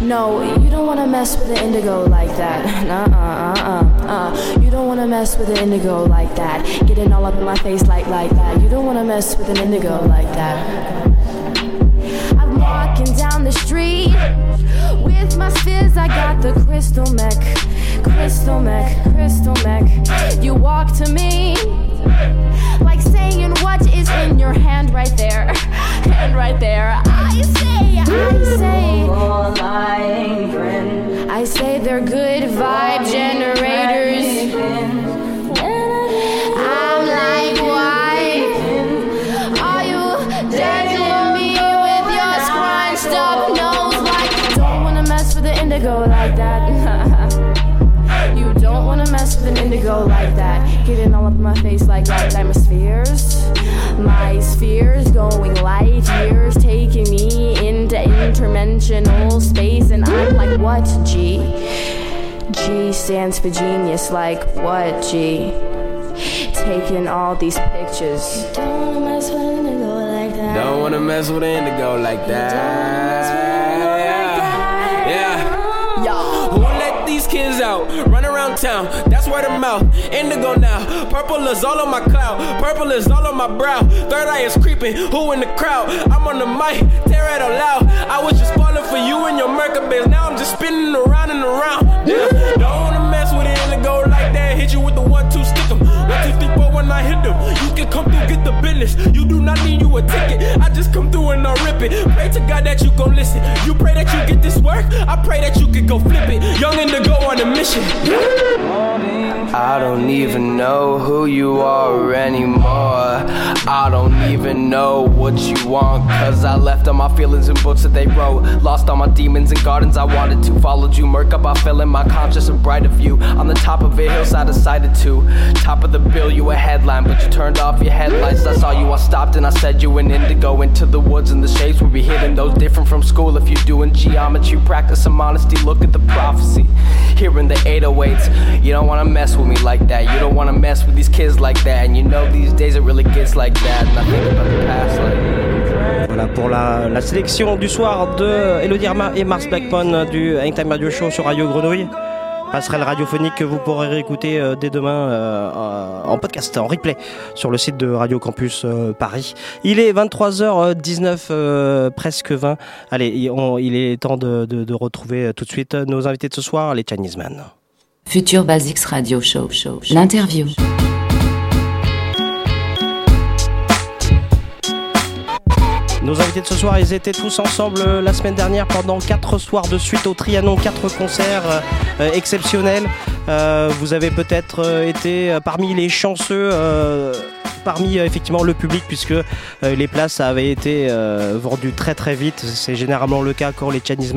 No, you don't wanna mess with an indigo like that. Nah, uh, uh, uh, uh. You don't wanna mess with an indigo like that. Getting all up in my face like like that. You don't wanna mess with an indigo like that. I'm walking down the street with my spears. I got the crystal mech, crystal mech, crystal mech. You walk to me like saying what is in your hand right there, hand right there. I say, I say, I say they're good vibe generators. I'm like, why are you me with your nose? Like, don't wanna mess with the indigo like that. With like that. Getting all up in my face like like atmospheres. My spheres going light years, taking me into interdimensional space, and I'm like, what, G? G stands for genius, like what, G? Taking all these pictures. Don't wanna mess with an indigo like that. Don't wanna mess with indigo like that. Yeah. Yeah. Who let these kids out? Run around town. Word of mouth. Indigo now. Purple is all on my cloud. Purple is all on my brow. Third eye is creeping. Who in the crowd? I'm on the mic. Tear it out loud. I was just falling for you and your Merkabase. Now I'm just spinning around and around. Yeah. Don't wanna mess with indigo like that. Hit you with the one, two, stick 'em. One, two, three, four, when I hit them. You can come through, get the business. You do not need you a ticket. I just come through and I rip it. Pray to God that you gon' listen. You pray that you get this work. I pray that you can go flip it. Young indigo on a mission. I don't even know who you are anymore. I don't even know what you want. Cause I left all my feelings in books that they wrote. Lost all my demons in gardens I wanted to. Followed you, murk up, I fell in my conscious and brighter view. On the top of a hillside, decided to. Top of the bill, you a headline, but you turned off your headlights. I saw you, I stopped and I said you an indigo. Into the woods and the shapes will be hidden. Those different from school. If you're doing geometry, practice some honesty. Look at the prophecy. Here in the 808s, you don't wanna mess with me like that. You don't wanna mess with these kids like that. And you know these days it really gets like that. And I think about the past like. Voilà pour la, la sélection du soir de Elodie Arma et Mars Blackpon euh, du Hangtime Radio Show sur Radio Grenouille. Passerelle radiophonique que vous pourrez réécouter euh, dès demain euh, en podcast, en replay sur le site de Radio Campus euh, Paris. Il est 23h19, euh, presque 20. Allez, il, on- il est temps de, de- de retrouver tout de suite nos invités de ce soir, les Chinese Man. Future Basics Radio Show. show, show. L'interview. Nos invités de ce soir, ils étaient tous ensemble euh, la semaine dernière pendant quatre soirs de suite au Trianon, quatre concerts euh, euh, exceptionnels. Vous avez peut-être été parmi les chanceux. Parmi euh, effectivement le public, puisque euh, les places avaient été euh, vendues très très vite. C'est généralement le cas quand les Chinese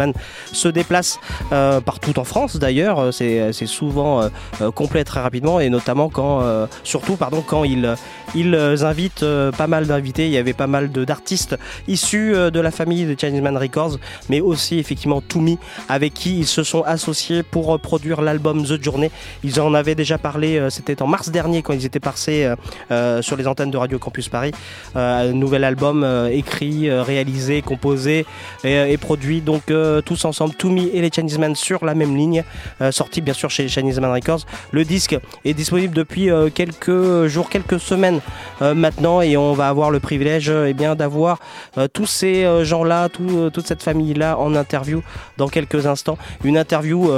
se déplacent partout en France d'ailleurs. C'est souvent complet très rapidement et notamment quand, surtout pardon, quand ils, ils invitent pas mal d'invités. Il y avait pas mal d'artistes issus de la famille de Chinese Records, mais aussi effectivement Toumi, avec qui ils se sont associés pour produire l'album The Journey. Ils en avaient déjà parlé, c'était en mars dernier quand ils étaient passés euh, sur les antennes de Radio Campus Paris. Euh, nouvel album euh, écrit, euh, réalisé, composé et, produit donc tous ensemble, Toumi et les Chinese Man sur la même ligne, sorti bien sûr chez Chinese Man Records. Le disque est disponible depuis quelques jours, quelques semaines maintenant et on va avoir le privilège eh bien d'avoir tous ces gens-là, tout, toute cette famille-là en interview dans quelques instants. Une interview.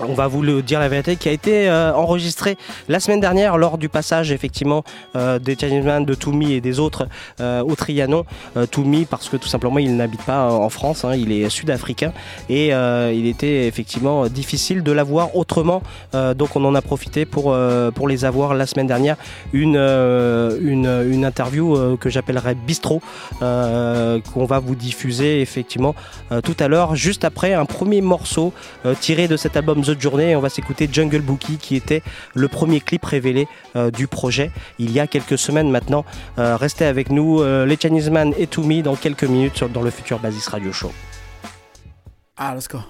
On va vous le dire la vérité, qui a été euh, enregistrée la semaine dernière lors du passage effectivement euh, des Chinese Man, de Toumi et des autres euh, au Trianon. Toumi parce que tout simplement il n'habite pas en France, hein, il est sud-africain et il était effectivement difficile de l'avoir autrement. Donc on en a profité pour, les avoir la semaine dernière. Une, interview que j'appellerais Bistro euh, qu'on va vous diffuser effectivement tout à l'heure, juste après un premier morceau tiré de cet album The Journey. Et on va s'écouter Jungle Bookie qui était le premier clip révélé euh, du projet il y a quelques semaines maintenant. Euh, restez avec nous, euh, les Chinese Man et To dans quelques minutes dans le futur Basis Radio Show. Let's go.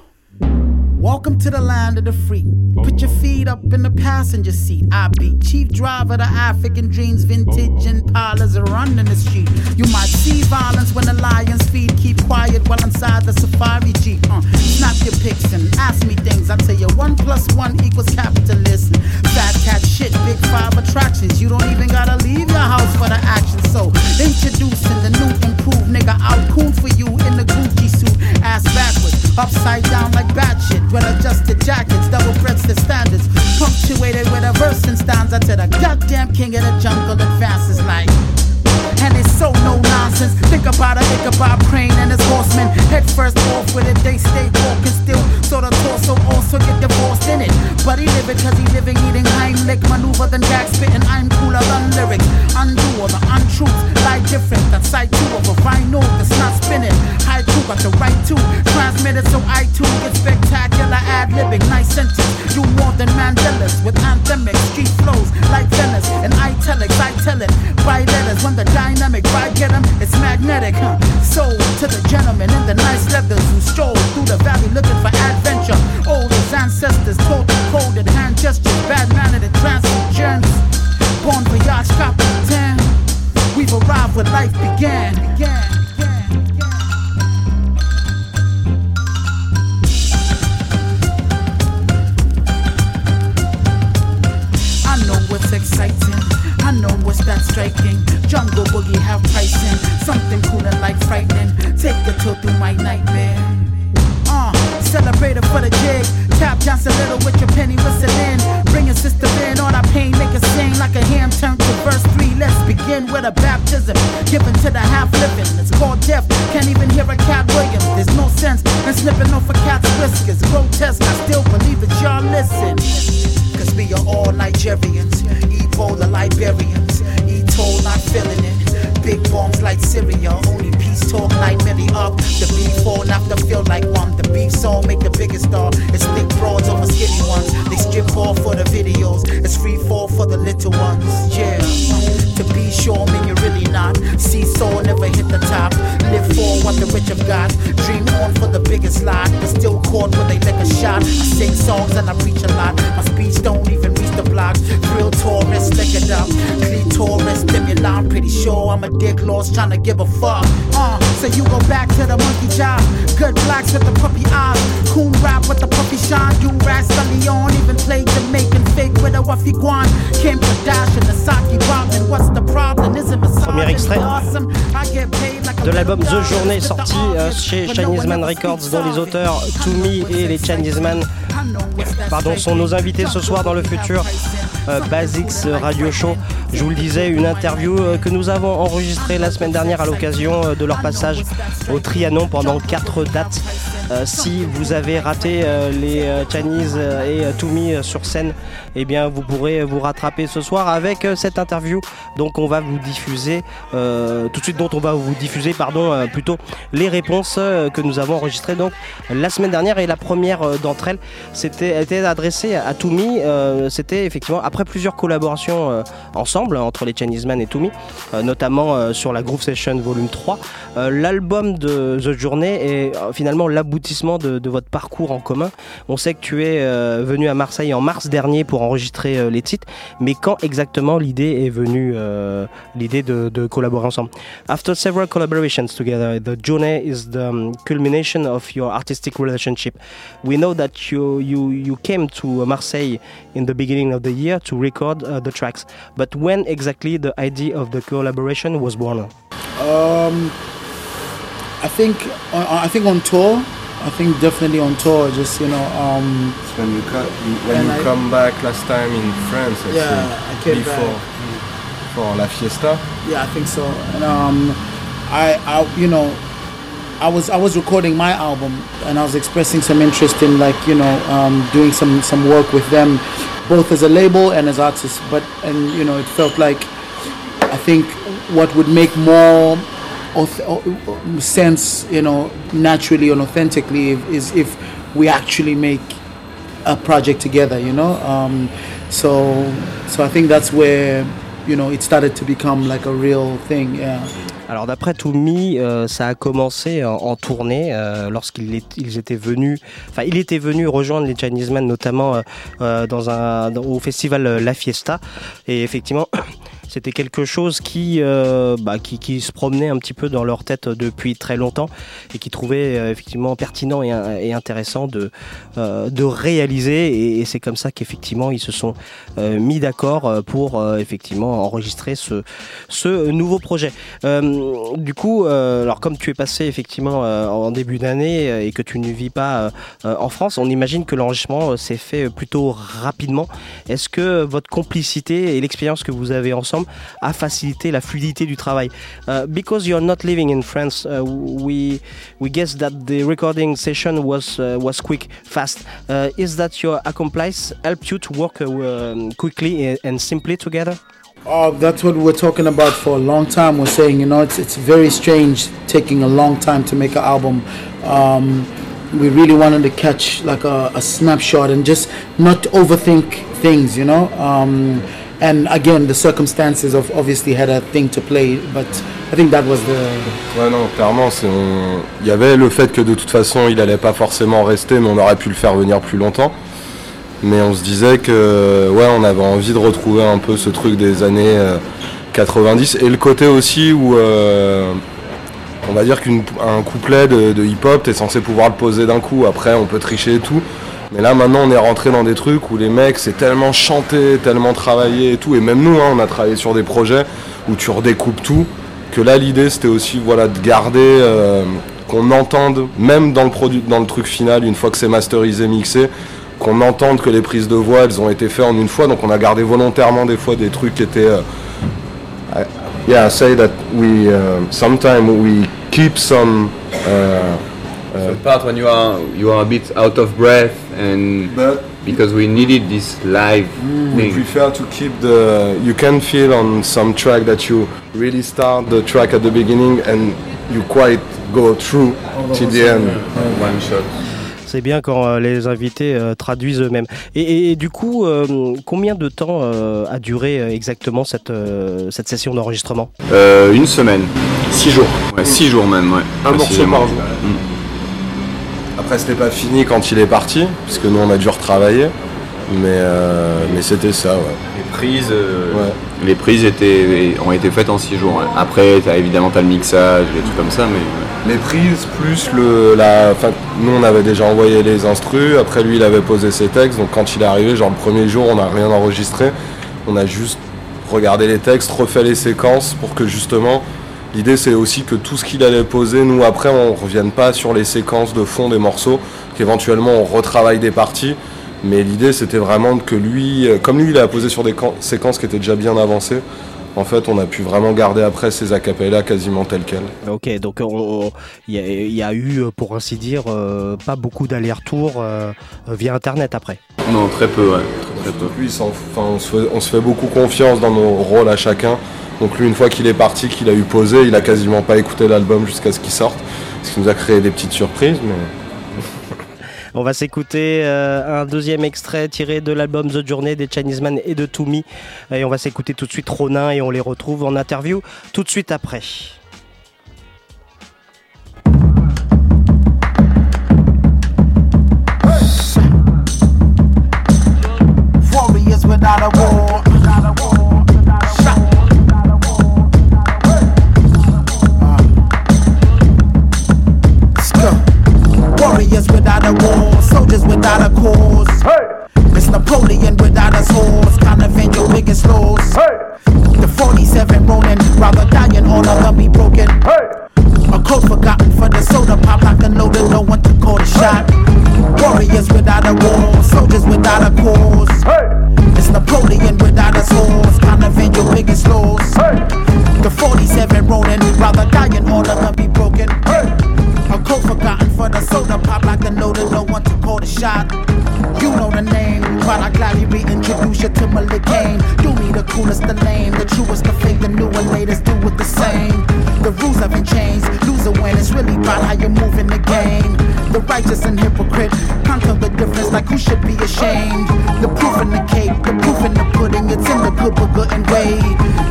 Welcome to the land of the free. Put your feet up in the passenger seat. I be chief driver, the African dreams, vintage and parlors are running the street. You might see violence when the lions feed. Keep quiet while inside the safari jeep. Uh, snap your pics and ask me things. I tell you one plus one equals capitalism. Fat cat shit, big five attractions. You don't even gotta leave your house for the action. So introducing the new improved nigga out cool for you in the Gucci suit, ass backwards, upside down like bad shit. Well adjusted jackets, double breasted standards, punctuated with a verse and stanza to the goddamn king of the jungle advances like. And it's so no nonsense. Think about a Ichabod crane and his horsemen. Head first off with it, they stay walking still. So the torso also get divorced in it. But he live it cause he living, eating Heimlich maneuver than gag spitting. I'm cooler than lyrics. Undo all the untruths, lie different than sight two of a rhino got the right to transmit it so I too get spectacular ad libbing. Nice sentence, you more than Mandela's with anthemic street flows like Venice and italics. I tell it by letters when the dynamic vibe get 'em, it's magnetic. Huh? To the gentlemen in the nice leathers who stroll through the valley looking for adventure. Old as ancestors taught the coded hand gestures, bad mannered and transient Born voyage capitaine, we've arrived where life began. began. Striking. Jungle boogie have pricing. Something cool and like frightening. Take the tour through my nightmare. Uh, celebrate it for the jig. Tap a little with your penny whistling. Bring your sister in, all that pain, make it sing like a ham turned to verse three. Let's begin with a baptism given to the half living. It's called death. Can't even hear a cat Williams. There's no sense in slipping off a cat's whiskers. Grotesque, I still believe it. Y'all listen. Cause we are all Nigerians, Ebola Liberians, Etoll not feeling it. Big bombs like Syria, only peace talk night Millie up. The beef all have to feel like one. The beef song make the biggest star. It's thick broads over skinny ones. They strip off for the videos. It's free fall for the little ones. Yeah. To be sure, mean you're really not. Seesaw never hit the top. Live for what the rich have got. Dream on for the biggest lot. But still caught when they lick a shot. I sing songs and I preach a lot. My speech don't even reach the block. Real tourists, lick it up. Stimuli. I'm pretty sure I'm a dick lost trying to give a fuck. Uh, so you go back to the monkey job. Good blacks with the puppy eyes. Coon rap with the puppy shine. You rat on. Even play Jamaican fake with a waffy guan. Kim Kardashian, the Saki Robin. What's the problem? Is it Premier extrait de l'album The Journey sorti euh, chez Chinese Man Records dont les auteurs To Me et les Chinese Man pardon, sont nos invités ce soir dans le futur euh, Basics Radio Show. Je vous le une interview euh, que nous avons enregistrée la semaine dernière à l'occasion euh, de leur passage au Trianon pendant quatre dates. Euh, si vous avez raté les Chinese et To Me euh, sur scène, eh bien vous pourrez vous rattraper ce soir avec euh, cette interview. Donc on va vous diffuser euh, tout de suite, dont on va vous diffuser, pardon, euh, plutôt les réponses que nous avons enregistrées donc la semaine dernière et la première d'entre elles c'était était adressée à To Me. Euh, c'était effectivement après plusieurs collaborations ensemble entre les Chinese Man et To Me, euh, notamment sur la Groove Session Volume 3. Euh, L'album de The Journey est finalement l'aboutissement de, de votre parcours en commun. On sait que tu es venu à Marseille en mars dernier pour enregistrer euh, les titres, mais quand exactement l'idée est venue, euh, l'idée de, collaborer ensemble? After several collaborations together, The Journey is the um, culmination of your artistic relationship. We know that you, you, you came to Marseille in the beginning of the year to record uh, the tracks, but when exactly the idea of the collaboration was born? Um, I think I think on tour. I think definitely on tour. Just you know. Um, when you, co- you when you I- come back last time in France, I Yeah, think, I came before back. for La Fiesta. Yeah, I think so. And um, I, I, you know, I was I was recording my album, and I was expressing some interest in like you know um, doing some some work with them, both as a label and as artists. But and you know, it felt like I think what would make more sense, you know, naturally and authentically if, is if we actually make a project together, you know? Um, so, so I think that's where you know it started to become like a real thing. Yeah. Alors d'après Toumi, euh, ça a commencé en, en tournée euh, lorsqu'ils ils étaient venus, enfin il était venu rejoindre les Chinese Men notamment euh, euh, dans un, dans- au festival euh, La Fiesta et effectivement c'était quelque chose qui, euh, bah, qui, se promenait un petit peu dans leur tête depuis très longtemps et qui trouvait euh, effectivement pertinent et, intéressant de, euh, réaliser et, c'est comme ça qu'effectivement ils se sont mis d'accord pour effectivement enregistrer ce, ce nouveau projet. Du coup, alors comme tu es passé effectivement en début d'année et que tu ne vis pas en France, on imagine que l'enregistrement s'est fait plutôt rapidement. Est-ce que votre complicité et l'expérience que vous avez ensemble a facilité la fluidité du travail Uh, Because you're not living in France, uh, we we guess that the recording session was uh, was quick, fast. Uh, is that your accomplice helped you to work uh, um, quickly and- and simply together? Oh, that's what we were talking about for a long time. We're saying, you know, it's it's very strange taking a long time to make an album. Um, we really wanted to catch like a, a snapshot and just not overthink things, you know. Um, and again, the circumstances of obviously had a thing to play, but I think that was the. Ouais, non, clairement, c'est on- il y avait le fait que de toute façon, il allait pas forcément rester, mais on aurait pu le faire venir plus longtemps. Mais on se disait que, ouais, on avait envie de retrouver un peu ce truc des années euh, 90 et le côté aussi où, euh, on va dire qu'un couplet de, de hip-hop, t'es censé pouvoir le poser d'un coup. Après, on peut tricher et tout. Mais là, maintenant, on est rentré dans des trucs où les mecs, c'est tellement chanté, tellement travaillé et tout. Et même nous, hein, on a travaillé sur des projets où tu redécoupes tout. Que là, l'idée, c'était aussi voilà, de garder, euh, qu'on entende, même dans le, truc final, une fois que c'est masterisé, mixé, qu'on entende que les prises de voix, elles ont été faites en une fois. Donc, on a gardé volontairement des fois des trucs qui étaient. euh, yeah, I say that we uh, sometimes we keep some. So part when you are you are a bit out of breath and because we needed this live We thing. prefer to keep the. You can feel on some track that you really start the track at the beginning and you quite go through till the end. One shot. C'est bien quand euh, les invités euh, traduisent eux-mêmes. Et, et- et du coup, euh, combien de temps euh, a duré exactement cette, euh, cette session d'enregistrement? Euh, une semaine. Six jours. Ouais, six jours même, ouais. Un morceau par jour. Après, c'était pas fini quand il est parti, puisque nous on a dû retravailler. Mais, euh, mais c'était ça, ouais. Les prises, euh, les prises étaient, ont été faites en six jours. ouais. Après, as, évidemment, tu as le mixage, les trucs comme ça, mais. Les prises plus le la nous on avait déjà envoyé les instrus, après lui il avait posé ses textes, donc quand il est arrivé, genre le premier jour on n'a rien enregistré, on a juste regardé les textes, refait les séquences pour que justement l'idée c'est aussi que tout ce qu'il allait poser, nous après on revienne pas sur les séquences de fond des morceaux, qu'éventuellement on retravaille des parties, mais l'idée c'était vraiment que lui, euh, comme lui il a posé sur des séquences qui étaient déjà bien avancées, en fait on a pu vraiment garder après ces acapellas quasiment tels quels. Ok, donc on- on- il y, a- il y a eu, euh, pour ainsi dire, euh, pas beaucoup d'allers-retours euh, via Internet après. Non, très peu, ouais. Très, très peu. Lui, il s'en- enfin, on, se fait, on se fait beaucoup confiance dans nos rôles à chacun. Donc lui, une fois qu'il est parti, qu'il a eu posé, il a quasiment pas écouté l'album jusqu'à ce qu'il sorte. Ce qui nous a créé des petites surprises. Mais... On va s'écouter euh, un deuxième extrait tiré de l'album The Journey des Chinese Man et de Toumi. Et on va s'écouter tout de suite Ronin et on les retrouve en interview tout de suite après. Warriors without a war. Without a war, soldiers without a cause. It's Napoleon without his horse, kind of in your biggest loss. The 47 rolling, rather dying, all of them be broken. Hey. A code forgotten for the soda pop, like a loaded, no one to call the shot. Warriors without a war, soldiers without a cause. It's Napoleon without his horse, kind of in your biggest loss. The 47 rolling, rather dying, all of them be broken. Shot. You know the name, but I gladly reintroduce you to Malik Kane. Do me the coolest, the lame, the truest, the fake, the new and latest, do it the same. The rules haven't changed, lose or win, it's really about how you move in the game. The righteous and hypocrite tell the difference, like who should be ashamed. The proof in the cake, the proof in the pudding, it's in the good but good and way.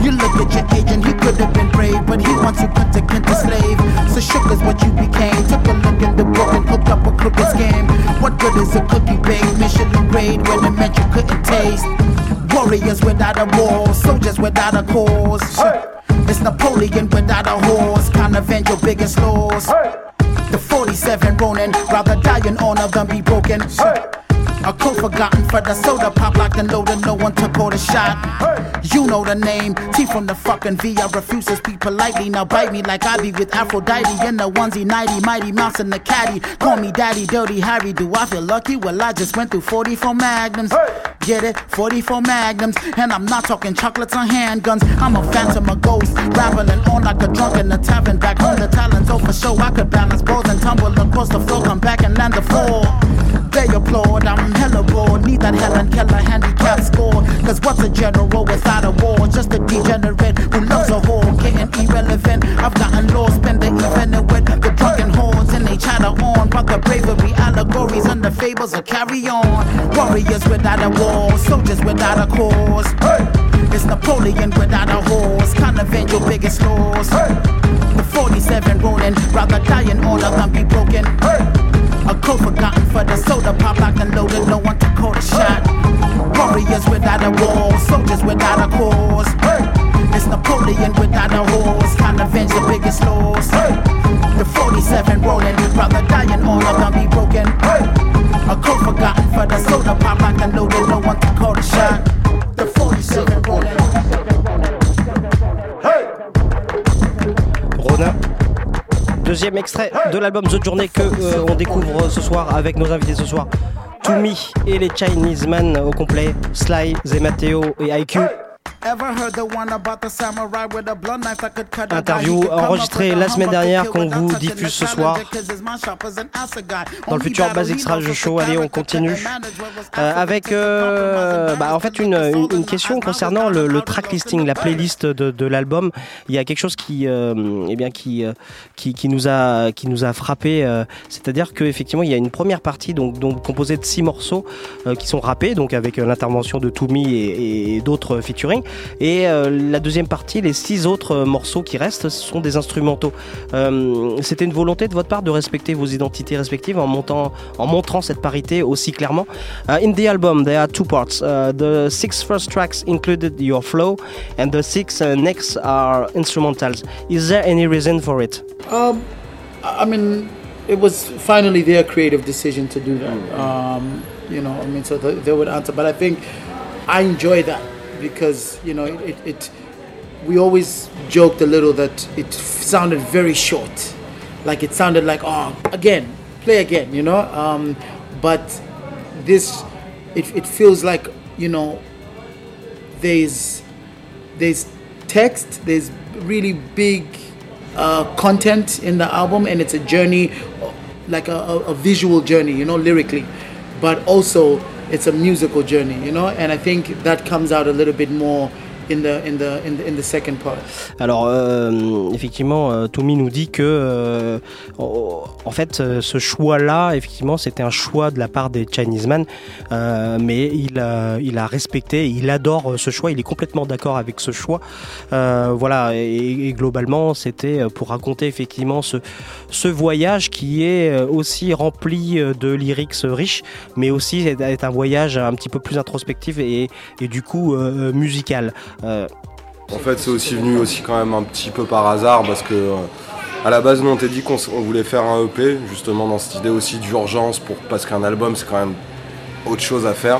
You look at your agent. He could have been brave, but he wants you put to Kent slave. Shook is what you became. Took a look in the book and hooked up a crooked scam. What good is a cookie baked Michelin grade when it meant you couldn't taste? Warriors without a war, soldiers without a cause. It's Napoleon without a horse, can't avenge your biggest loss. The 47 Ronin, rather die in honor than be broken. A code forgotten for the soda pop like locked and loaded, no one took all the shot. You know the name, T from the fucking V. I refuse to speak politely, now bite me like I be with Aphrodite in the onesie, nighty, mighty mouse in the caddy. Call me daddy, dirty Harry. Do I feel lucky? Well, I just went through 44 magnums. Get it? 44 magnums. And I'm not talking chocolates or handguns. I'm a phantom, a ghost, rambling on like a drunk in the tavern. Back home, the talents, for sure. I could balance balls and tumble across the floor, come back and land the floor. They applaud, I'm hella bored. Need that Helen Keller handicap score. Cause what's a general without a war? Just a degenerate who loves a whore. Getting irrelevant. I've gotten lost, spend the evening with the drunken whores. And they chatter on. But the bravery, allegories, and the fables will carry on. Warriors without a war, soldiers without a cause. It's Napoleon without a horse. Can't avenge your biggest loss. The 47 rolling, rather die in honor than be broken. A code forgotten for the soda pop locked and loaded, no one to call the shot. Warriors without a wall, soldiers without a cause. It's Napoleon without a horse, can't avenge the biggest loss. The 47 rolling, rather dying, all honor than be broken. A code forgotten for the soda pop locked and loaded, no one to call the shot. Deuxième extrait de l'album The Journey que euh, on découvre ce soir avec nos invités ce soir. To Me et les Chinese Men au complet, Sly, Zemateo et IQ. Interview enregistrée la semaine dernière qu'on vous diffuse ce soir dans le futur Basics Radio Show. Allez, on continue euh, avec euh, bah, en fait une, une, une question concernant le, le, track listing, la playlist de, de l'album. Il y a quelque chose qui, euh, eh bien, qui, qui, qui, nous a, qui nous a frappé, euh, c'est-à-dire qu'effectivement il y a une première partie donc, donc composée de six morceaux euh, qui sont rappés, donc avec l'intervention de Toumi et, et d'autres featuring. Et euh, la deuxième partie, les six autres euh, morceaux qui restent, sont des instrumentaux. Euh, C'était une volonté de votre part de respecter vos identités respectives en, montant, en montrant cette parité aussi clairement. Uh, in the album, there are two parts. Uh, the six first tracks included your flow, and the six uh, next are instrumentals. Is there any reason for it? Um, I mean, it was finally their creative decision to do that. Um, you know, I mean, so they, they would answer, but I think I enjoy that because you know it, it, we always joked a little that it sounded very short. Like it sounded like oh again play again you know? Um, but this it, it feels like you know there's there's text there's really big uh, content in the album and it's a journey like a, a, a visual journey you know lyrically. But also it's a musical journey, you know, and I think that comes out a little bit more Alors effectivement, Tommy nous dit que euh, en fait euh, ce choix-là, effectivement, c'était un choix de la part des Chinese Man, euh, mais il il a respecté, il adore ce choix, il est complètement d'accord avec ce choix. Voilà, et, et globalement, c'était pour raconter effectivement ce ce voyage qui est aussi rempli de lyrics riches, mais aussi est un voyage un petit peu plus introspectif et, et du coup musical. En fait, c'est aussi venu aussi quand même un petit peu par hasard parce que euh, à la base, nous on t'est dit qu'on voulait faire un EP justement dans cette idée aussi d'urgence pour parce qu'un album c'est quand même autre chose à faire.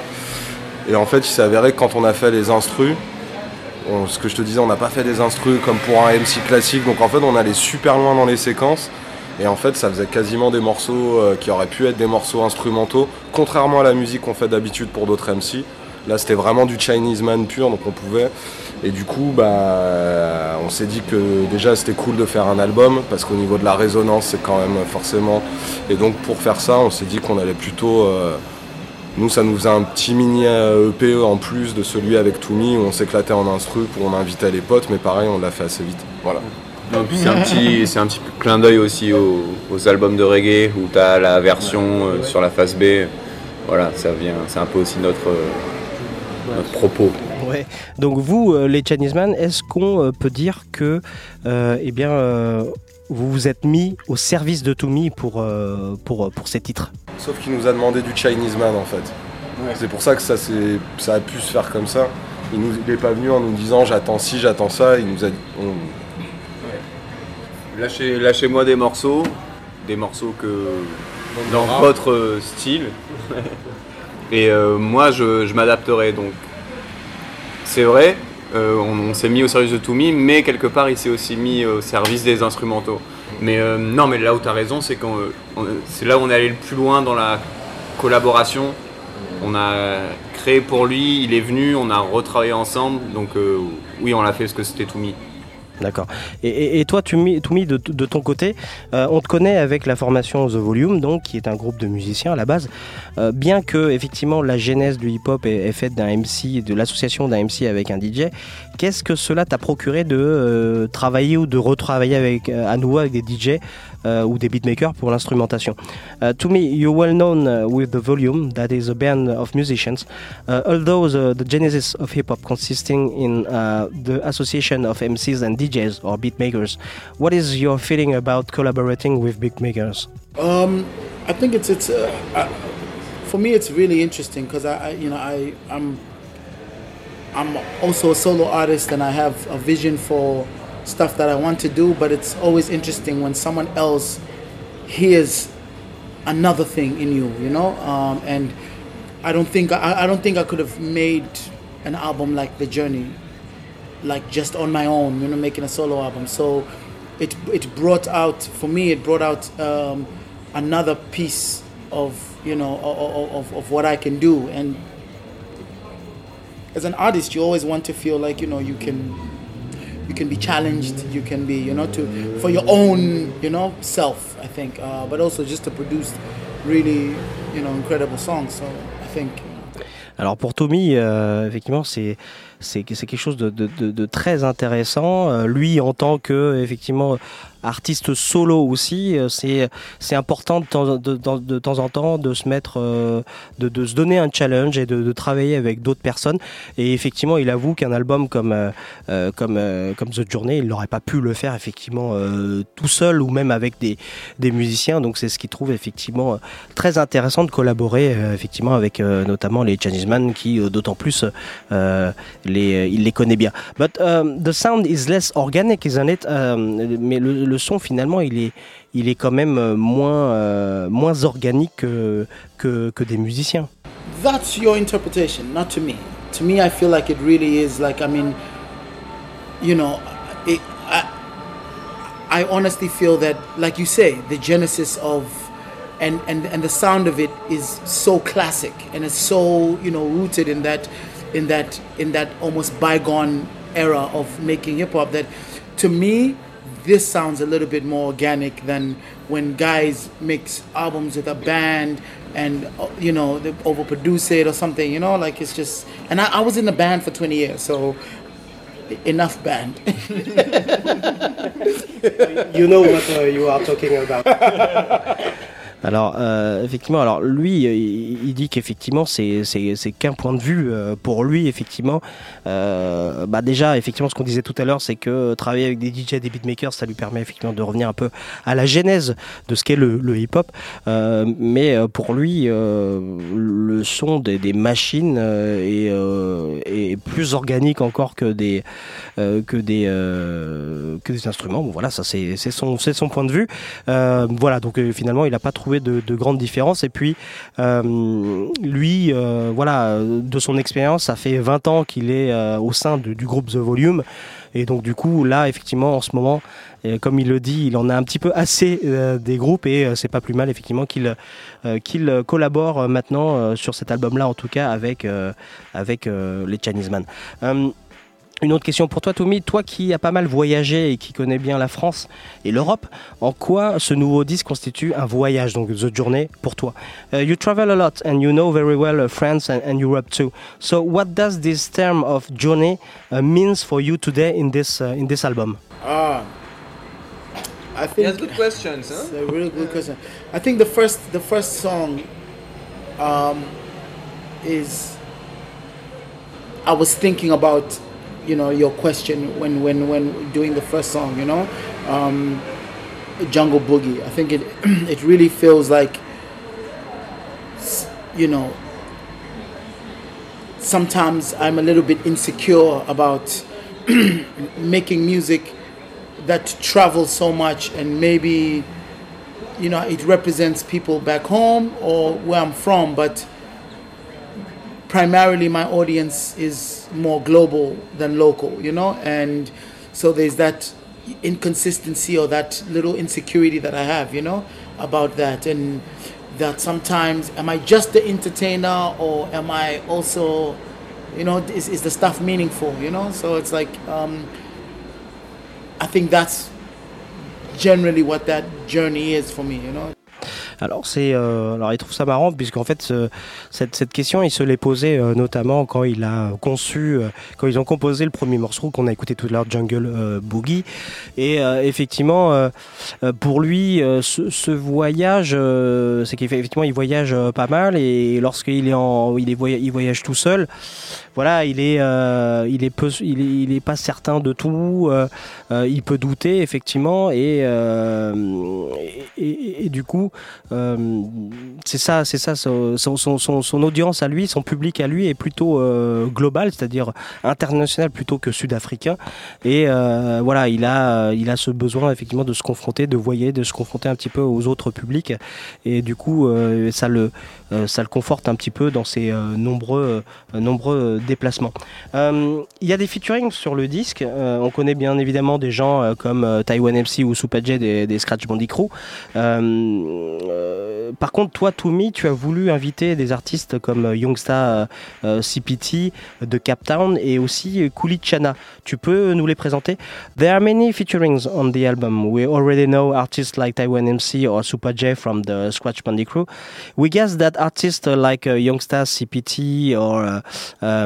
Et en fait, il s'est avéré que quand on a fait les instrus, ce que je te disais, on n'a pas fait des instrus comme pour un MC classique, donc en fait on allait super loin dans les séquences. Et en fait, ça faisait quasiment des morceaux euh, qui auraient pu être des morceaux instrumentaux, contrairement à la musique qu'on fait d'habitude pour d'autres MC. Là, c'était vraiment du Chinese man pur, donc on pouvait. Et du coup, bah, on s'est dit que déjà c'était cool de faire un album parce qu'au niveau de la résonance, c'est quand même forcément. Et donc pour faire ça, on s'est dit qu'on allait plutôt. Euh... Nous, ça nous faisait un petit mini EP en plus de celui avec Toumi où on s'éclatait en instru, où on invitait les potes, mais pareil, on l'a fait assez vite. Voilà. C'est un petit, c'est clin d'œil aussi aux, aux, albums de reggae où tu as la version euh, sur la face B. Voilà, ça vient, c'est un peu aussi notre notre propos. Ouais. Donc vous, euh, les Chinese Man, est-ce qu'on euh, peut dire que, euh, eh bien, euh, vous vous êtes mis au service de Toumi pour, euh, pour, pour ces titres? Sauf qu'il nous a demandé du Chinese Man en fait. C'est pour ça que ça, ça a pu se faire comme ça. Il nous, il est pas venu en nous disant j'attends ci, j'attends ça. Il nous a dit. on- Lâchez, lâchez-moi des morceaux, des morceaux que dans votre style. Et euh, moi, je, je m'adapterai. Donc, c'est vrai, euh, on, s'est mis au service de Toumi, mais quelque part, il s'est aussi mis au service des instrumentaux. Mais euh, non, mais là où tu as raison, c'est qu'on, on- c'est là où on est allé le plus loin dans la collaboration. On a créé pour lui, il est venu, on a retravaillé ensemble. Donc, oui, on l'a fait parce que c'était Toumi. D'accord. Et, toi, Toumi, de, de ton côté, euh, on te connaît avec la formation The Volume, donc qui est un groupe de musiciens à la base. Euh, bien que effectivement la genèse du hip-hop est, est faite d'un MC, de l'association d'un MC avec un DJ, qu'est-ce que cela t'a procuré de euh, travailler ou de retravailler avec euh, à nouveau avec des DJ euh, ou des beatmakers pour l'instrumentation? Uh, To me, you're well known uh, with The Volume, that is a band of musicians. Uh, although the, the genesis of hip-hop consisting in uh, the association of MCs and DJs or beatmakers, what is your feeling about collaborating with beatmakers? Um, I think it's it's uh, uh, for me it's really interesting because I, I you know I I'm I'm also a solo artist and I have a vision for stuff that I want to do, but it's always interesting when someone else hears another thing in you, you know. Um, and I don't think I, I don't think I could have made an album like The Journey, like just on my own, you know, making a solo album. So it it brought out for me it brought out um, another piece of you know of, of, of what I can do and as an artist you always want to feel like you know you can you can be challenged you can be you know to for your own you know self I think uh, but also just to produce really you know incredible songs so I think Alors pour Tommy, euh, effectivement, c'est quelque chose de, très intéressant. Euh, lui, en tant que artiste solo aussi, euh, c'est c'est important de temps, de, de- temps en temps de se mettre, euh, de, de se donner un challenge et de, travailler avec d'autres personnes. Et effectivement, il avoue qu'un album comme euh, comme comme The Journey, il n'aurait pas pu le faire effectivement tout seul ou même avec des des musiciens. Donc c'est ce qu'il trouve effectivement très intéressant de collaborer effectivement avec notamment les Chinese Man qui d'autant plus les il les connaît bien. But the sound is less organic, isn't it? Mais son finalement il est il est quand même euh, moins euh, moins organique que, que des musiciens. that's your interpretation, not to me. To me, I feel like it really is like I mean, you know, it, I I honestly feel that, like you say, the genesis of and and and the sound of it is so classic and it's so you know rooted in that in that in that almost bygone era of making hip hop that to me this sounds a little bit more organic than when guys mix albums with a band and you know they overproduce it or something you know like it's just and I, I was in the band for 20 years so enough band You know what uh, you are talking about. Alors euh, effectivement, alors lui, il, dit qu'effectivement c'est qu'un point de vue euh, pour lui effectivement. Euh, bah déjà effectivement ce qu'on disait tout à l'heure, c'est que travailler avec des DJ, des beatmakers, ça lui permet effectivement de revenir un peu à la genèse de ce qu'est le, le hip-hop. Euh, mais euh, pour lui, le son des, des machines est, est plus organique encore que des que des que des instruments. Bon voilà, ça c'est son son point de vue. Voilà donc finalement il n'a pas trouvé de, de grandes différences. Et puis euh, lui euh, voilà de son expérience ça fait 20 ans qu'il est euh, au sein du groupe The Volume. Et donc du coup là effectivement en ce moment comme il le dit, il en a un petit peu assez des groupes. Et c'est pas plus mal effectivement qu'il qu'il collabore maintenant sur cet album-là en tout cas avec avec les Chinese Man. Une autre question pour toi, Tommy. Toi qui as pas mal voyagé et qui connais bien la France et l'Europe, en quoi ce nouveau disque constitue un voyage, donc The Journey, pour toi? Uh, You travel a lot and you know very well uh, France and, and Europe too. So what does this term of journey uh, means for you today in this uh, in this album? Ah, I think has good questions, huh? It's a really good question. I think the first the first song um, is I was thinking about, you know, your question when when when doing the first song. You know, um, Jungle Boogie. I think it it really feels like, you know. Sometimes I'm a little bit insecure about making music that travels so much and maybe you know it represents people back home or where I'm from but primarily my audience is more global than local you know and so there's that inconsistency or that little insecurity that I have you know about that and that sometimes am I just the entertainer or am I also you know is, is the stuff meaningful you know so it's like um, I think that's generally what that journey is for me, you know. Alors c'est euh, alors il trouve ça marrant puisqu'en fait ce- cette, question il se l'est posée euh, notamment quand il a conçu euh, quand ils ont composé le premier morceau qu'on a écouté tout à l'heure Jungle euh, Boogie. Et effectivement pour lui ce, voyage c'est qu'effectivement il voyage pas mal et lorsqu'il est en il est voya- il voyage tout seul voilà il est euh, il est il est, pas certain de tout euh, euh, il peut douter effectivement et, et, et- du coup c'est ça c'est ça son, son, son- son- audience à lui son public à lui est plutôt global c'est-à-dire international plutôt que sud-africain. Et voilà il a il a ce besoin effectivement de se confronter de voyer de se confronter un petit peu aux autres publics. Et du coup ça le ça le conforte un petit peu dans ses nombreux nombreux déplacements euh, il y a des featuring sur le disque. Euh, on connaît bien évidemment des gens euh, comme Taiwan MC ou Supaje des, des Scratch euh, par contre, toi, Toumi, tu as voulu inviter des artistes comme Youngsta CPT de Cap Town et aussi euh, Kuli Chana. Tu peux nous les présenter? There are many featurings on the album. We already know artists like Taiwan MC or Supaje from the Scratch Bandit Crew. We guess that artists uh, like uh, Youngsta CPT or uh,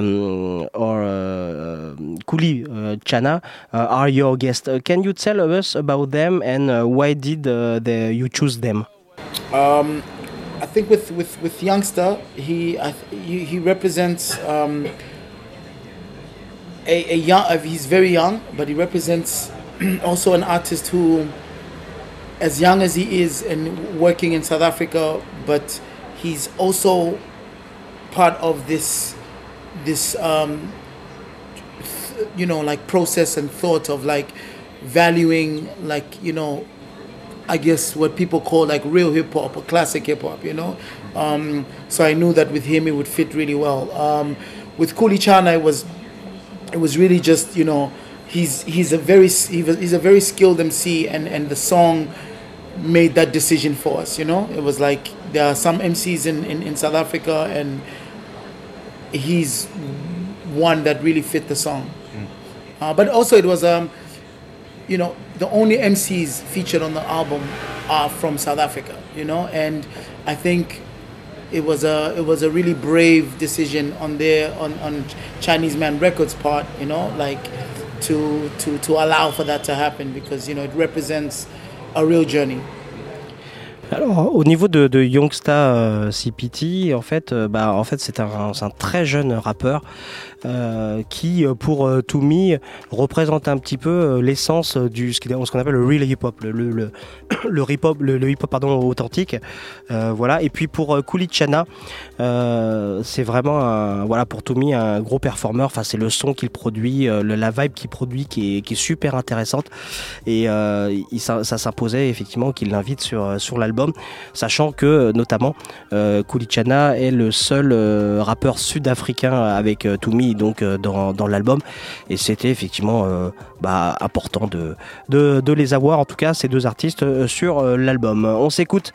um, or uh, Kuli uh, Chana uh, are your guests. Uh, can you tell us about them and uh, why did uh, you choose them? Um, I think with, with, with Youngster, he, he he represents um, a, a young. uh, He's very young, but he represents also an artist who, as young as he is and working in South Africa, but he's also part of this this um, th- you know like process and thought of like valuing like you know I guess what people call like real hip hop or classic hip hop, you know. Um, so I knew that with him it would fit really well. Um, with Kuli Chana, it was it was really just you know he's he's a very he was, he's a very skilled MC and and the song made that decision for us. You know, it was like there are some MCs in in, in South Africa and he's one that really fit the song. Uh, but also it was um you know, the only MCs featured on the album are from South Africa, you know, and I think it was a it was a really brave decision on their on, on Chinese Man Records part, you know, like to to to allow for that to happen because you know it represents a real journey. Alors, au niveau de, Youngsta euh, CPT, en fait, euh, bah, en fait, c'est un, très jeune rappeur euh, qui, pour To représente un petit peu l'essence du ce qu'on appelle le real hip hop, le, le, le, le hip hop, le, le hip hop pardon authentique, voilà. Et puis pour Kuli Chana, euh, c'est vraiment voilà pour To Me un gros performeur. Enfin, c'est le son qu'il produit, la vibe qu'il produit qui est, super intéressante et il, ça, ça s'imposait effectivement qu'il l'invite sur sur l'album, sachant que euh, notamment euh, Kulichana est le seul euh, rappeur sud-africain avec Toumi donc dans, l'album et c'était effectivement bah, important de, les avoir en tout cas ces deux artistes sur l'album. On s'écoute.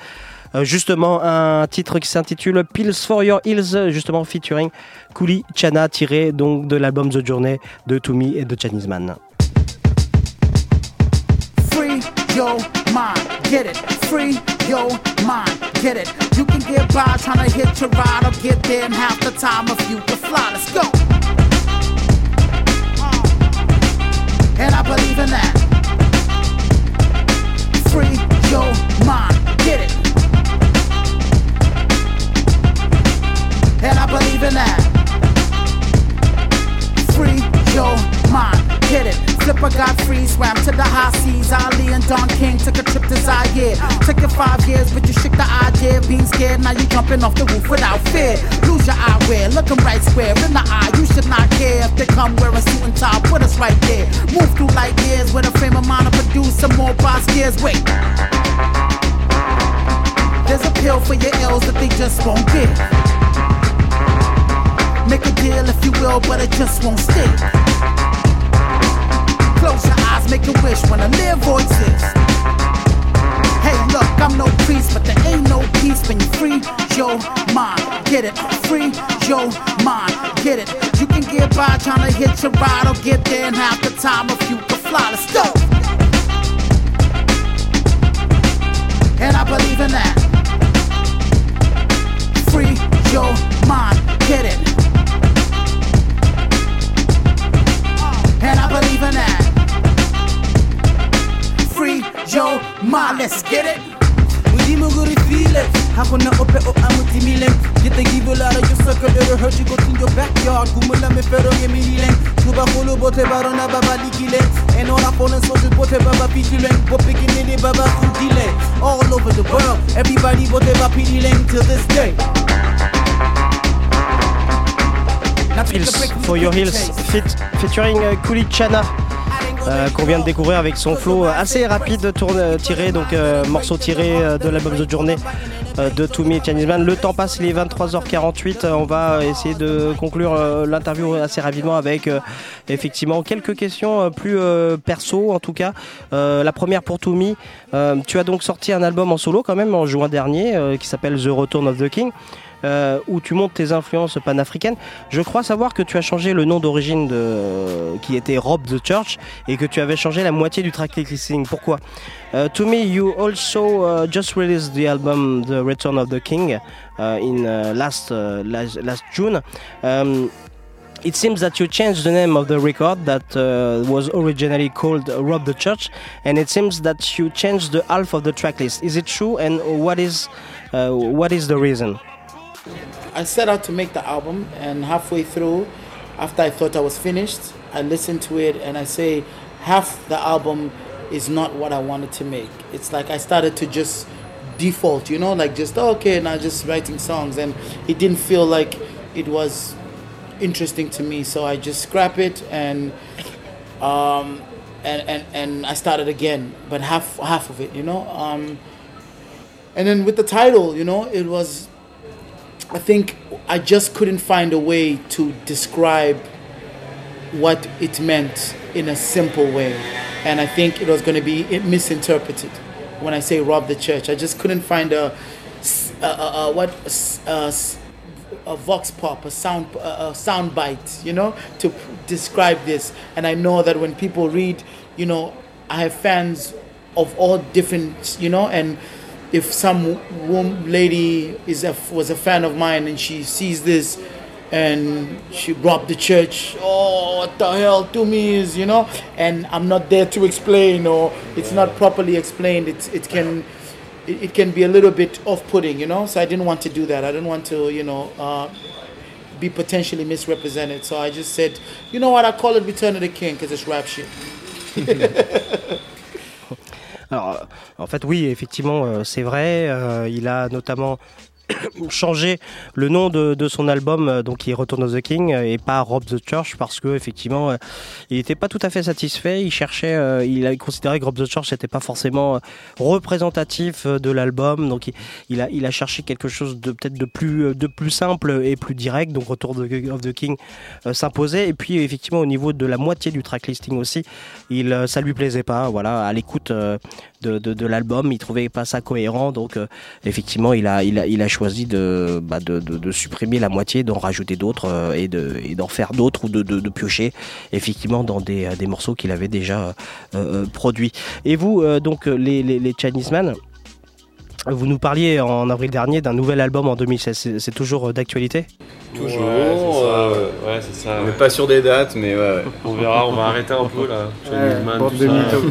Justement, un titre qui s'intitule Pills for Your Hills, justement featuring Kuli Chana, tiré donc de l'album The Journey de Toumi et de Chinese Man. Yo, mind. Get it? You can get by trying to hit your ride or get there in half the time if you can fly. Let's go. Uh, and I believe in that. Free your mind. Get it? And I believe in that. Free your mind. Get it? But got free. Swam to the high seas. Ali and Don King took a trip to Zaire. Took you five years, but you shook the idea being scared. Now you jumping off the roof without fear. Lose your eyewear, look 'em right square in the eye. You should not care if they come wearing suit and tie. Put us right there. Move through light years with a frame of mind to produce some more boss gears. Wait. There's a pill for your ills that they just won't give. Make a deal if you will, but it just won't stick. Close your eyes, make a wish when I live or exist. Hey, look, I'm no priest, but there ain't no peace when you free your mind. Get it? Free your mind. Get it? You can get by trying to hit your ride or get there in half the time if you can fly. Let's go. And I believe in that. Free your mind. Get it? And I believe in that. Free your mind. Let's get it. Mudimu guri feel it. Hakuna ope o amuti milen. Get the give a lot of your sucker that hurt you go to your backyard. Gumula me fero ye mi hilen. Tuba hulu bote barona baba likile. And all our phone soldiers bote baba pitilen. Bo picking in baba kudile. All over the world. Everybody bote baba pitilen till this day. Hills, For Your Hills, fit, featuring euh, Kuli Chana. Euh, qu'on vient de découvrir avec son flow assez rapide tourne, tiré donc euh, morceau tiré euh, de l'album The Journée de Toomey et Man. Le temps passe, il est 23h48. Euh, On va essayer de conclure l'interview assez rapidement avec effectivement quelques questions plus perso en tout cas. La première pour. Euh, tu as donc sorti un album en solo quand même en juin dernier qui s'appelle The Return of the King. Euh, où tu montes tes influences panafricaines. Je crois savoir que tu as changé le nom d'origine qui était Rob the Church et que tu avais changé la moitié du track listing. Pourquoi? Uh, To me, you also uh, just released the album The Return of the King uh, in last, last June. It seems that you changed the name of the record that uh, was originally called Rob the Church, and it seems that you changed the half of the tracklist. Is it true? And what is uh, what is the reason? I set out to make the album, and halfway through, after I thought I was finished, I listened to it and I say, half the album is not what I wanted to make. It's like I started to just default, you know, like just okay, now just writing songs, and it didn't feel like it was interesting to me, so I just scrap it and um, and, and and I started again, but half half of it, you know. Um, and then with the title, you know, it was I think I just couldn't find a way to describe what it meant in a simple way. And I think it was going to be misinterpreted when I say rob the church. I just couldn't find a what a vox pop, a sound a, a sound bite, you know, to describe this. And I know that when people read, you know, I have fans of all different, you know, and if some lady is a, was a fan of mine and she sees this and she robbed the church oh what the hell to me is you know? And i'm not there to explain or it's not properly explained. It's it can it, it can be a little bit off-putting you know? So i didn't want to do that. I didn't want to you know uh, be potentially misrepresented. So i just said you know what? I call it return of the king because it's rap shit Alors, en fait, oui, effectivement, euh, c'est vrai. Euh, il a notamment changé le nom de, de son album, euh, donc est Return of the King, euh, et pas Rob the Church, parce que effectivement, euh, il n'était pas tout à fait satisfait. Il cherchait, il a considéré que Rob the Church n'était pas forcément représentatif de l'album, donc il, il a, il a cherché quelque chose de peut-être de plus, de plus simple et plus direct. Donc Return of the- King s'imposait. Et puis effectivement, au niveau de la moitié du track listing aussi, il, ça lui plaisait pas. Voilà, à l'écoute de, de, l'album, il trouvait pas ça cohérent. Donc effectivement, il il a, il a choisi de, bah, de, de, de supprimer la moitié, d'en rajouter d'autres euh, et de, et d'en faire d'autres ou de, de, de piocher effectivement dans des, des morceaux qu'il avait déjà euh, euh, produits. Et vous, euh, donc les, les, les Chinese Man. Vous nous parliez en avril dernier d'un nouvel album en 2016. C'est- C'est toujours d'actualité? Toujours, Ouais, c'est ça, euh, ouais. Ouais, c'est ça, On n'est pas sûr des dates, mais. On verra, on va arrêter un peu là. Chinese Man, bande tout de ça. mythos.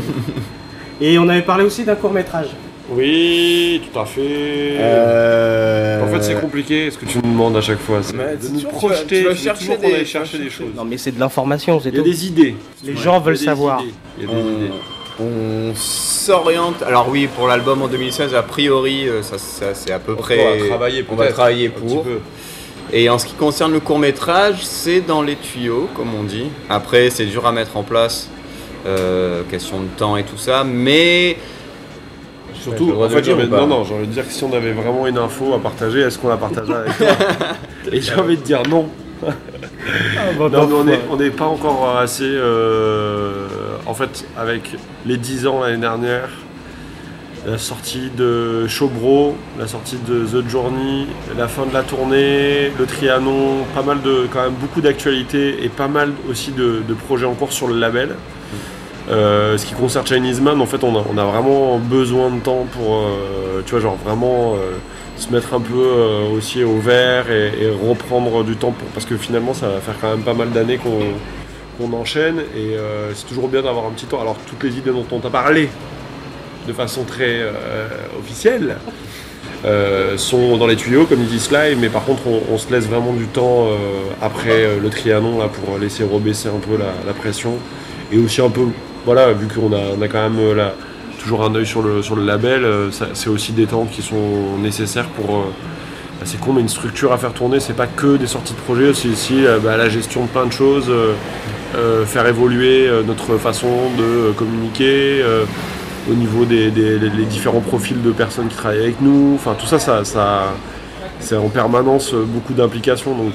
Et on avait parlé aussi d'un court métrage. Oui, tout à fait. Euh, En fait, c'est compliqué ce que tu nous demandes à chaque fois. C'est Mais de nous projeter, tu vas chercher des- vas chercher des choses. Non, mais c'est de l'information, c'est Il y a des idées. Les Ouais, gens veulent savoir. Il y a des On- idées. On s'oriente. Alors oui, pour l'album en 2016, a priori, euh, ça, ça, c'est à peu On près. va travailler on va travailler un petit pour. peu. Et en ce qui concerne le court métrage, c'est dans les tuyaux, comme on dit. Après, c'est dur à mettre en place, euh, question de temps et tout ça, mais Surtout, en fait, envie- non, non, j'ai envie de dire que si on avait vraiment une info à partager, est-ce qu'on la partagerait avec toi Et j'ai envie de dire non. bah, non, bah, mais on n'est pas encore assez. euh, en fait, avec les 10 ans l'année dernière, la sortie de Showbro, la sortie de The Journey, la fin de la tournée, le Trianon, pas mal de. quand même beaucoup d'actualités et pas mal aussi de, de projets en cours sur le label. Euh, ce qui concerne Chinese Man, en fait, on a, vraiment besoin de temps pour, euh, tu vois, genre vraiment euh, se mettre un peu aussi au vert et, reprendre du temps pour, parce que finalement, ça va faire quand même pas mal d'années qu'on enchaîne et c'est toujours bien d'avoir un petit temps. Alors, toutes les idées dont on t'a parlé de façon très officielle sont dans les tuyaux, comme dit Sly, mais par contre, on, se laisse vraiment du temps après le Trianon là, pour laisser rebaisser un peu la pression et aussi un peu, voilà, vu qu'on a, quand même euh, toujours un œil sur le, label, euh, c'est aussi des temps qui sont nécessaires pour. euh, bah, c'est con, mais une structure à faire tourner, c'est pas que des sorties de projet, c'est aussi bah, la gestion de plein de choses, faire évoluer notre façon de communiquer. au niveau des, différents profils de personnes qui travaillent avec nous, enfin tout ça, ça, c'est en permanence beaucoup d'implications, donc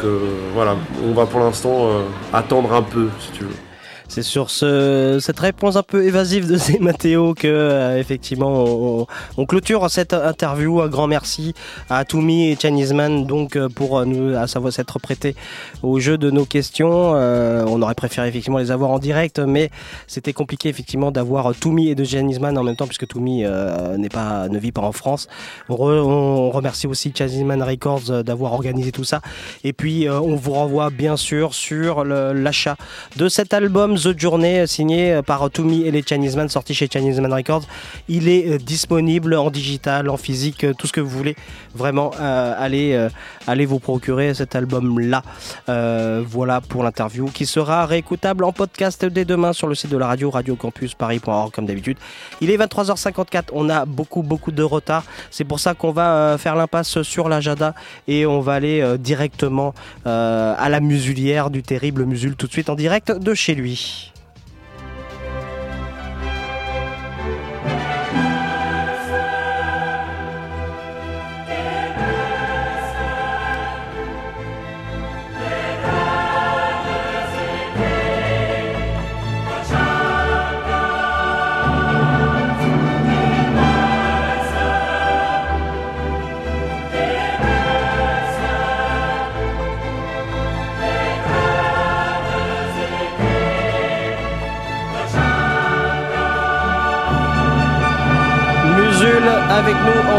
voilà, on va pour l'instant attendre un peu, si tu veux. C'est sur ce, cette réponse un peu évasive de ces Mathéo que euh, effectivement on, on clôture cette interview. Un grand merci à Toumi et Chinese Man donc euh, pour euh, nous à savoir s'être prêtés au jeu de nos questions. Euh, on aurait préféré effectivement les avoir en direct, mais c'était compliqué effectivement d'avoir Toumi et de Chinese Man en même temps puisque Toumi euh, n'est pas ne vit pas en France. On, re- on remercie aussi Chinese Man Records euh, d'avoir organisé tout ça. Et puis on vous renvoie bien sûr sur l'achat de cet album The Journey euh, signé euh, par Toumi et les Chinese Man sorti chez Chinese Man Records. Il est euh, disponible en digital, en physique, tout ce que vous voulez. Vraiment, allez, vous procurer cet album-là. Voilà pour l'interview qui sera réécoutable en podcast dès demain sur le site de la radio, radiocampusparis.org comme d'habitude. Il est 23h54, on a beaucoup beaucoup de retard. C'est pour ça qu'on va faire l'impasse sur l'agenda et on va aller directement à la musulière du terrible Musul tout de suite en direct de chez lui.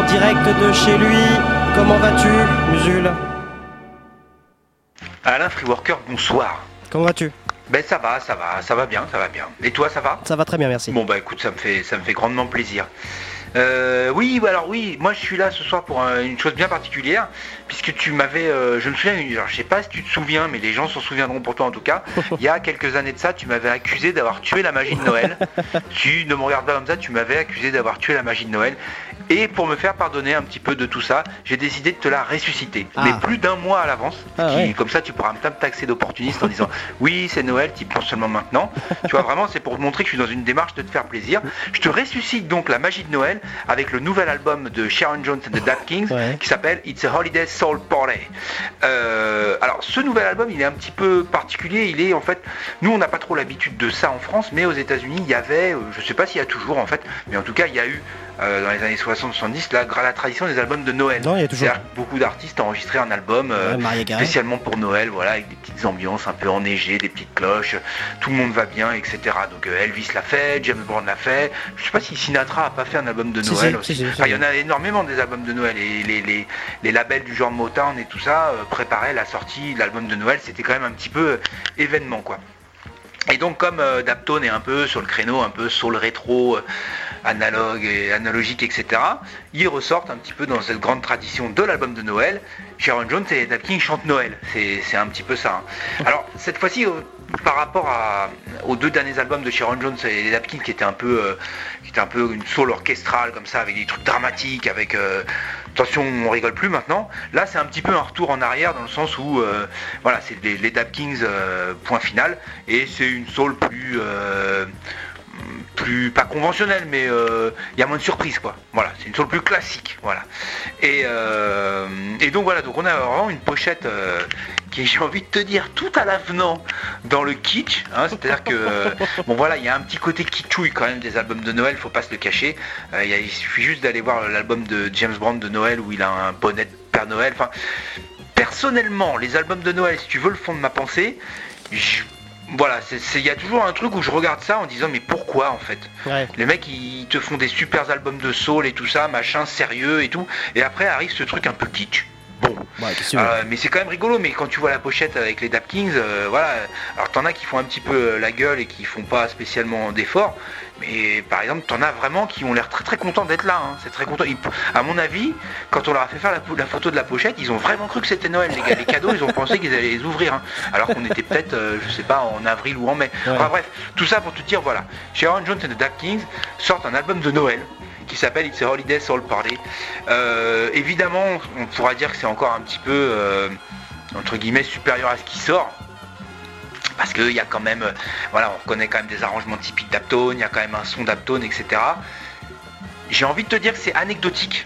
Direct de chez lui. Comment vas-tu, Musul Alain Freeworker, bonsoir. Comment vas-tu? Ben ça va, ça va, ça va bien, ça va bien. Et toi, ça va? Ça va très bien, merci. Bon bah écoute, ça me fait, ça me fait grandement plaisir. Euh, oui, bah alors oui, moi je suis là ce soir pour un- une chose bien particulière, puisque tu m'avais, euh, je me souviens, alors, je sais pas si tu te souviens, mais les gens s'en souviendront pour toi en tout cas. Il y a quelques années de ça, tu m'avais accusé d'avoir tué la magie de Noël. tu ne me regardes pas comme ça, tu m'avais accusé d'avoir tué la magie de Noël. Et pour me faire pardonner un petit peu de tout ça, j'ai décidé de te la ressusciter, Ah. mais plus d'un mois à l'avance. Ah ouais. Comme ça, tu pourras me taxer d'opportuniste en disant oui, c'est Noël, tu penses seulement maintenant. tu vois, vraiment, c'est pour montrer que je suis dans une démarche de te faire plaisir. Je te ressuscite donc la magie de Noël avec le nouvel album de Sharon Jones and the Dap Kings qui s'appelle It's a Holiday Soul Party. Euh, alors, ce nouvel album, il est un petit peu particulier. Il est en fait, nous, on n'a pas trop l'habitude de ça en France, mais aux États-Unis, il y avait, euh, je sais pas s'il y a toujours en fait, mais en tout cas, il y a eu euh, dans les années 60-70 la, la tradition des albums de Noël. Non, il y a toujours. Beaucoup d'artistes ont enregistré un album euh, Ouais, spécialement pour Noël, voilà, avec des petites ambiances un peu enneigées, des petites cloches, tout le monde va bien, etc. Donc euh, Elvis l'a fait, James Brown l'a fait. Je sais pas si Sinatra a pas fait un album de Noël si, aussi. si, si, si. Enfin, il y en a énormément des albums de Noël et les, les, les labels du genre Motown et tout ça préparaient la sortie de l'album de Noël. C'était quand même un petit peu événement quoi. Et donc comme euh, Daptone est un peu sur le créneau, un peu soul rétro, euh, analogue et analogique, etc. Ils ressortent un petit peu dans cette grande tradition de l'album de Noël. Sharon Jones et Dap King chantent Noël. C'est un petit peu ça. hein. Alors cette fois-ci, par rapport à- aux deux derniers albums de Sharon Jones et les Dap King, qui étaient un peu, euh, qui étaient un peu une soul orchestrale comme ça, avec des trucs dramatiques, avec euh, attention, on rigole plus maintenant. Là, c'est un petit peu un retour en arrière dans le sens où, euh, voilà, c'est les, les Dap Kings euh, point final, et c'est une soul plus plus pas conventionnelle mais euh, il y a moins de surprises quoi. Voilà c'est une soul plus classique voilà. Et, euh, et donc voilà donc on a vraiment une pochette euh, qui j'ai envie de te dire tout à l'avenant dans le kitsch hein, c'est à dire que bon voilà il y a un petit côté kitschouille quand même des albums de Noël faut pas se le cacher. Il y a- il suffit juste d'aller voir l'album de James Brown de Noël où il a un bonnet de Père Noël. Enfin personnellement, les albums de Noël, si tu veux le fond de ma pensée, je- voilà, il y a toujours un truc où je regarde ça en disant mais pourquoi en fait? Ouais. Les mecs ils te font des super albums de soul et tout ça, machin sérieux et tout, et après arrive ce truc un peu kitsch. Bon, Euh, mais c'est quand même rigolo. Mais quand tu vois la pochette avec les Dap Kings, euh, voilà. Alors t'en as qui font un petit peu euh, la gueule et qui font pas spécialement d'efforts. Mais par exemple, t'en as vraiment qui ont l'air très très contents d'être là. hein. C'est très content. Ils- à mon avis, quand on leur a fait faire la, la photo de la pochette, ils ont vraiment cru que c'était Noël. Les, gars. les cadeaux, ils ont pensé qu'ils allaient les ouvrir. hein. Alors qu'on était peut-être, euh, je sais pas, en avril ou en mai. Enfin bref, tout ça pour te dire, voilà. Sharon Jones et the Dap Kings sortent un album de Noël qui s'appelle It's a Holiday Soul Party. Euh, évidemment, on pourra dire que c'est encore un petit peu, euh, entre guillemets, supérieur à ce qui sort. Parce qu'il y a quand même, voilà, on reconnaît quand même des arrangements typiques d'Aptone, il y a quand même un son d'Aptone, etc. J'ai envie de te dire que c'est anecdotique.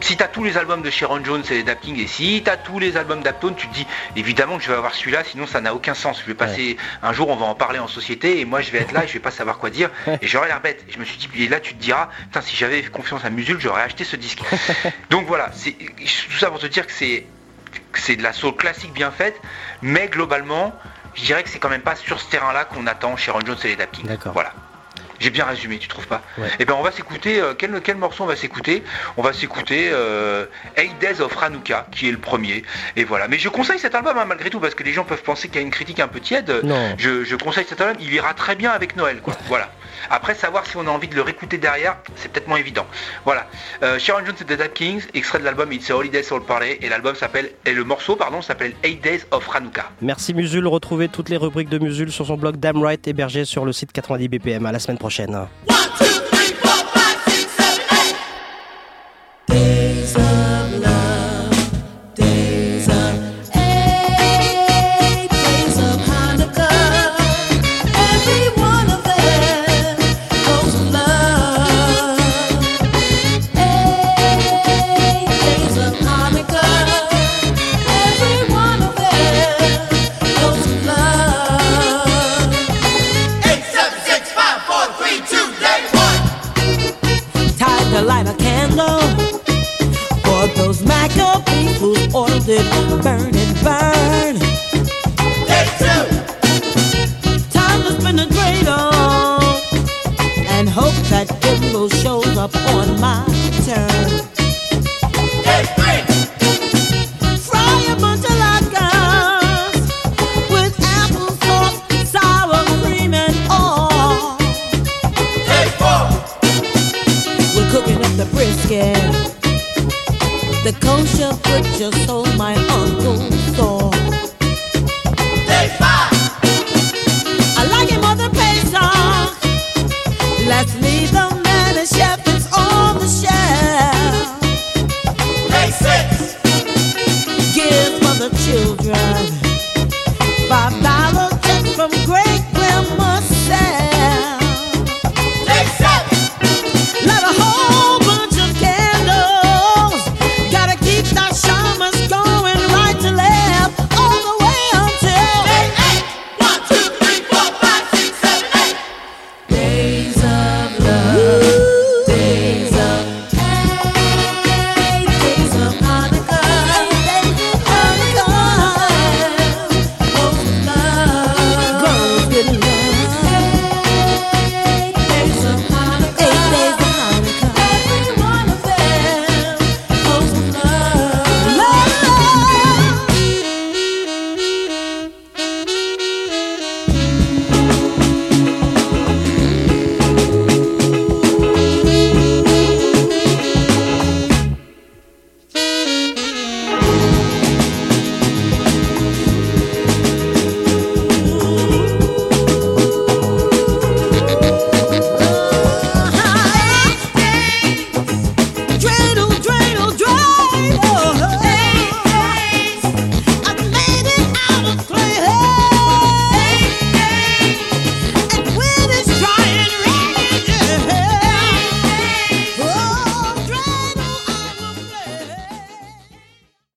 Si t'as tous les albums de Sharon Jones et les Dap King, et si t'as tous les albums d'Aptone, tu te dis évidemment que je vais avoir celui-là, sinon ça n'a aucun sens. Je vais passer un jour, on va en parler en société, et moi je vais être là et je vais pas savoir quoi dire, et j'aurais l'air bête. Et je me suis dit, et là tu te diras, putain, si j'avais confiance à Musul, j'aurais acheté ce disque. Donc voilà, c'est tout ça pour te dire que c'est de la soul classique bien faite, mais globalement, je dirais que c'est quand même pas sur ce terrain-là qu'on attend Sharon Jones et les King. Voilà. J'ai bien résumé, tu trouves pas Et ben on va s'écouter, euh, quel, quel morceau on va s'écouter? On va s'écouter euh, Eight Days of Hanukkah, qui est le premier. Et voilà. Mais je conseille cet album hein, malgré tout, parce que les gens peuvent penser qu'il y a une critique un peu tiède. Non. Je, je conseille cet album, il ira très bien avec Noël. Quoi. voilà. Après, savoir si on a envie de le réécouter derrière, c'est peut-être moins évident. Voilà. Euh, Sharon Jones et The Dap Kings, extrait de l'album It's a Holiday Soul Party, et l'album s'appelle, et le morceau, pardon, s'appelle Eight Days of Hanukkah. Merci Musul, retrouvez toutes les rubriques de Musul sur son blog Damn Right hébergé sur le site 90 BPM. À la semaine prochaine. Days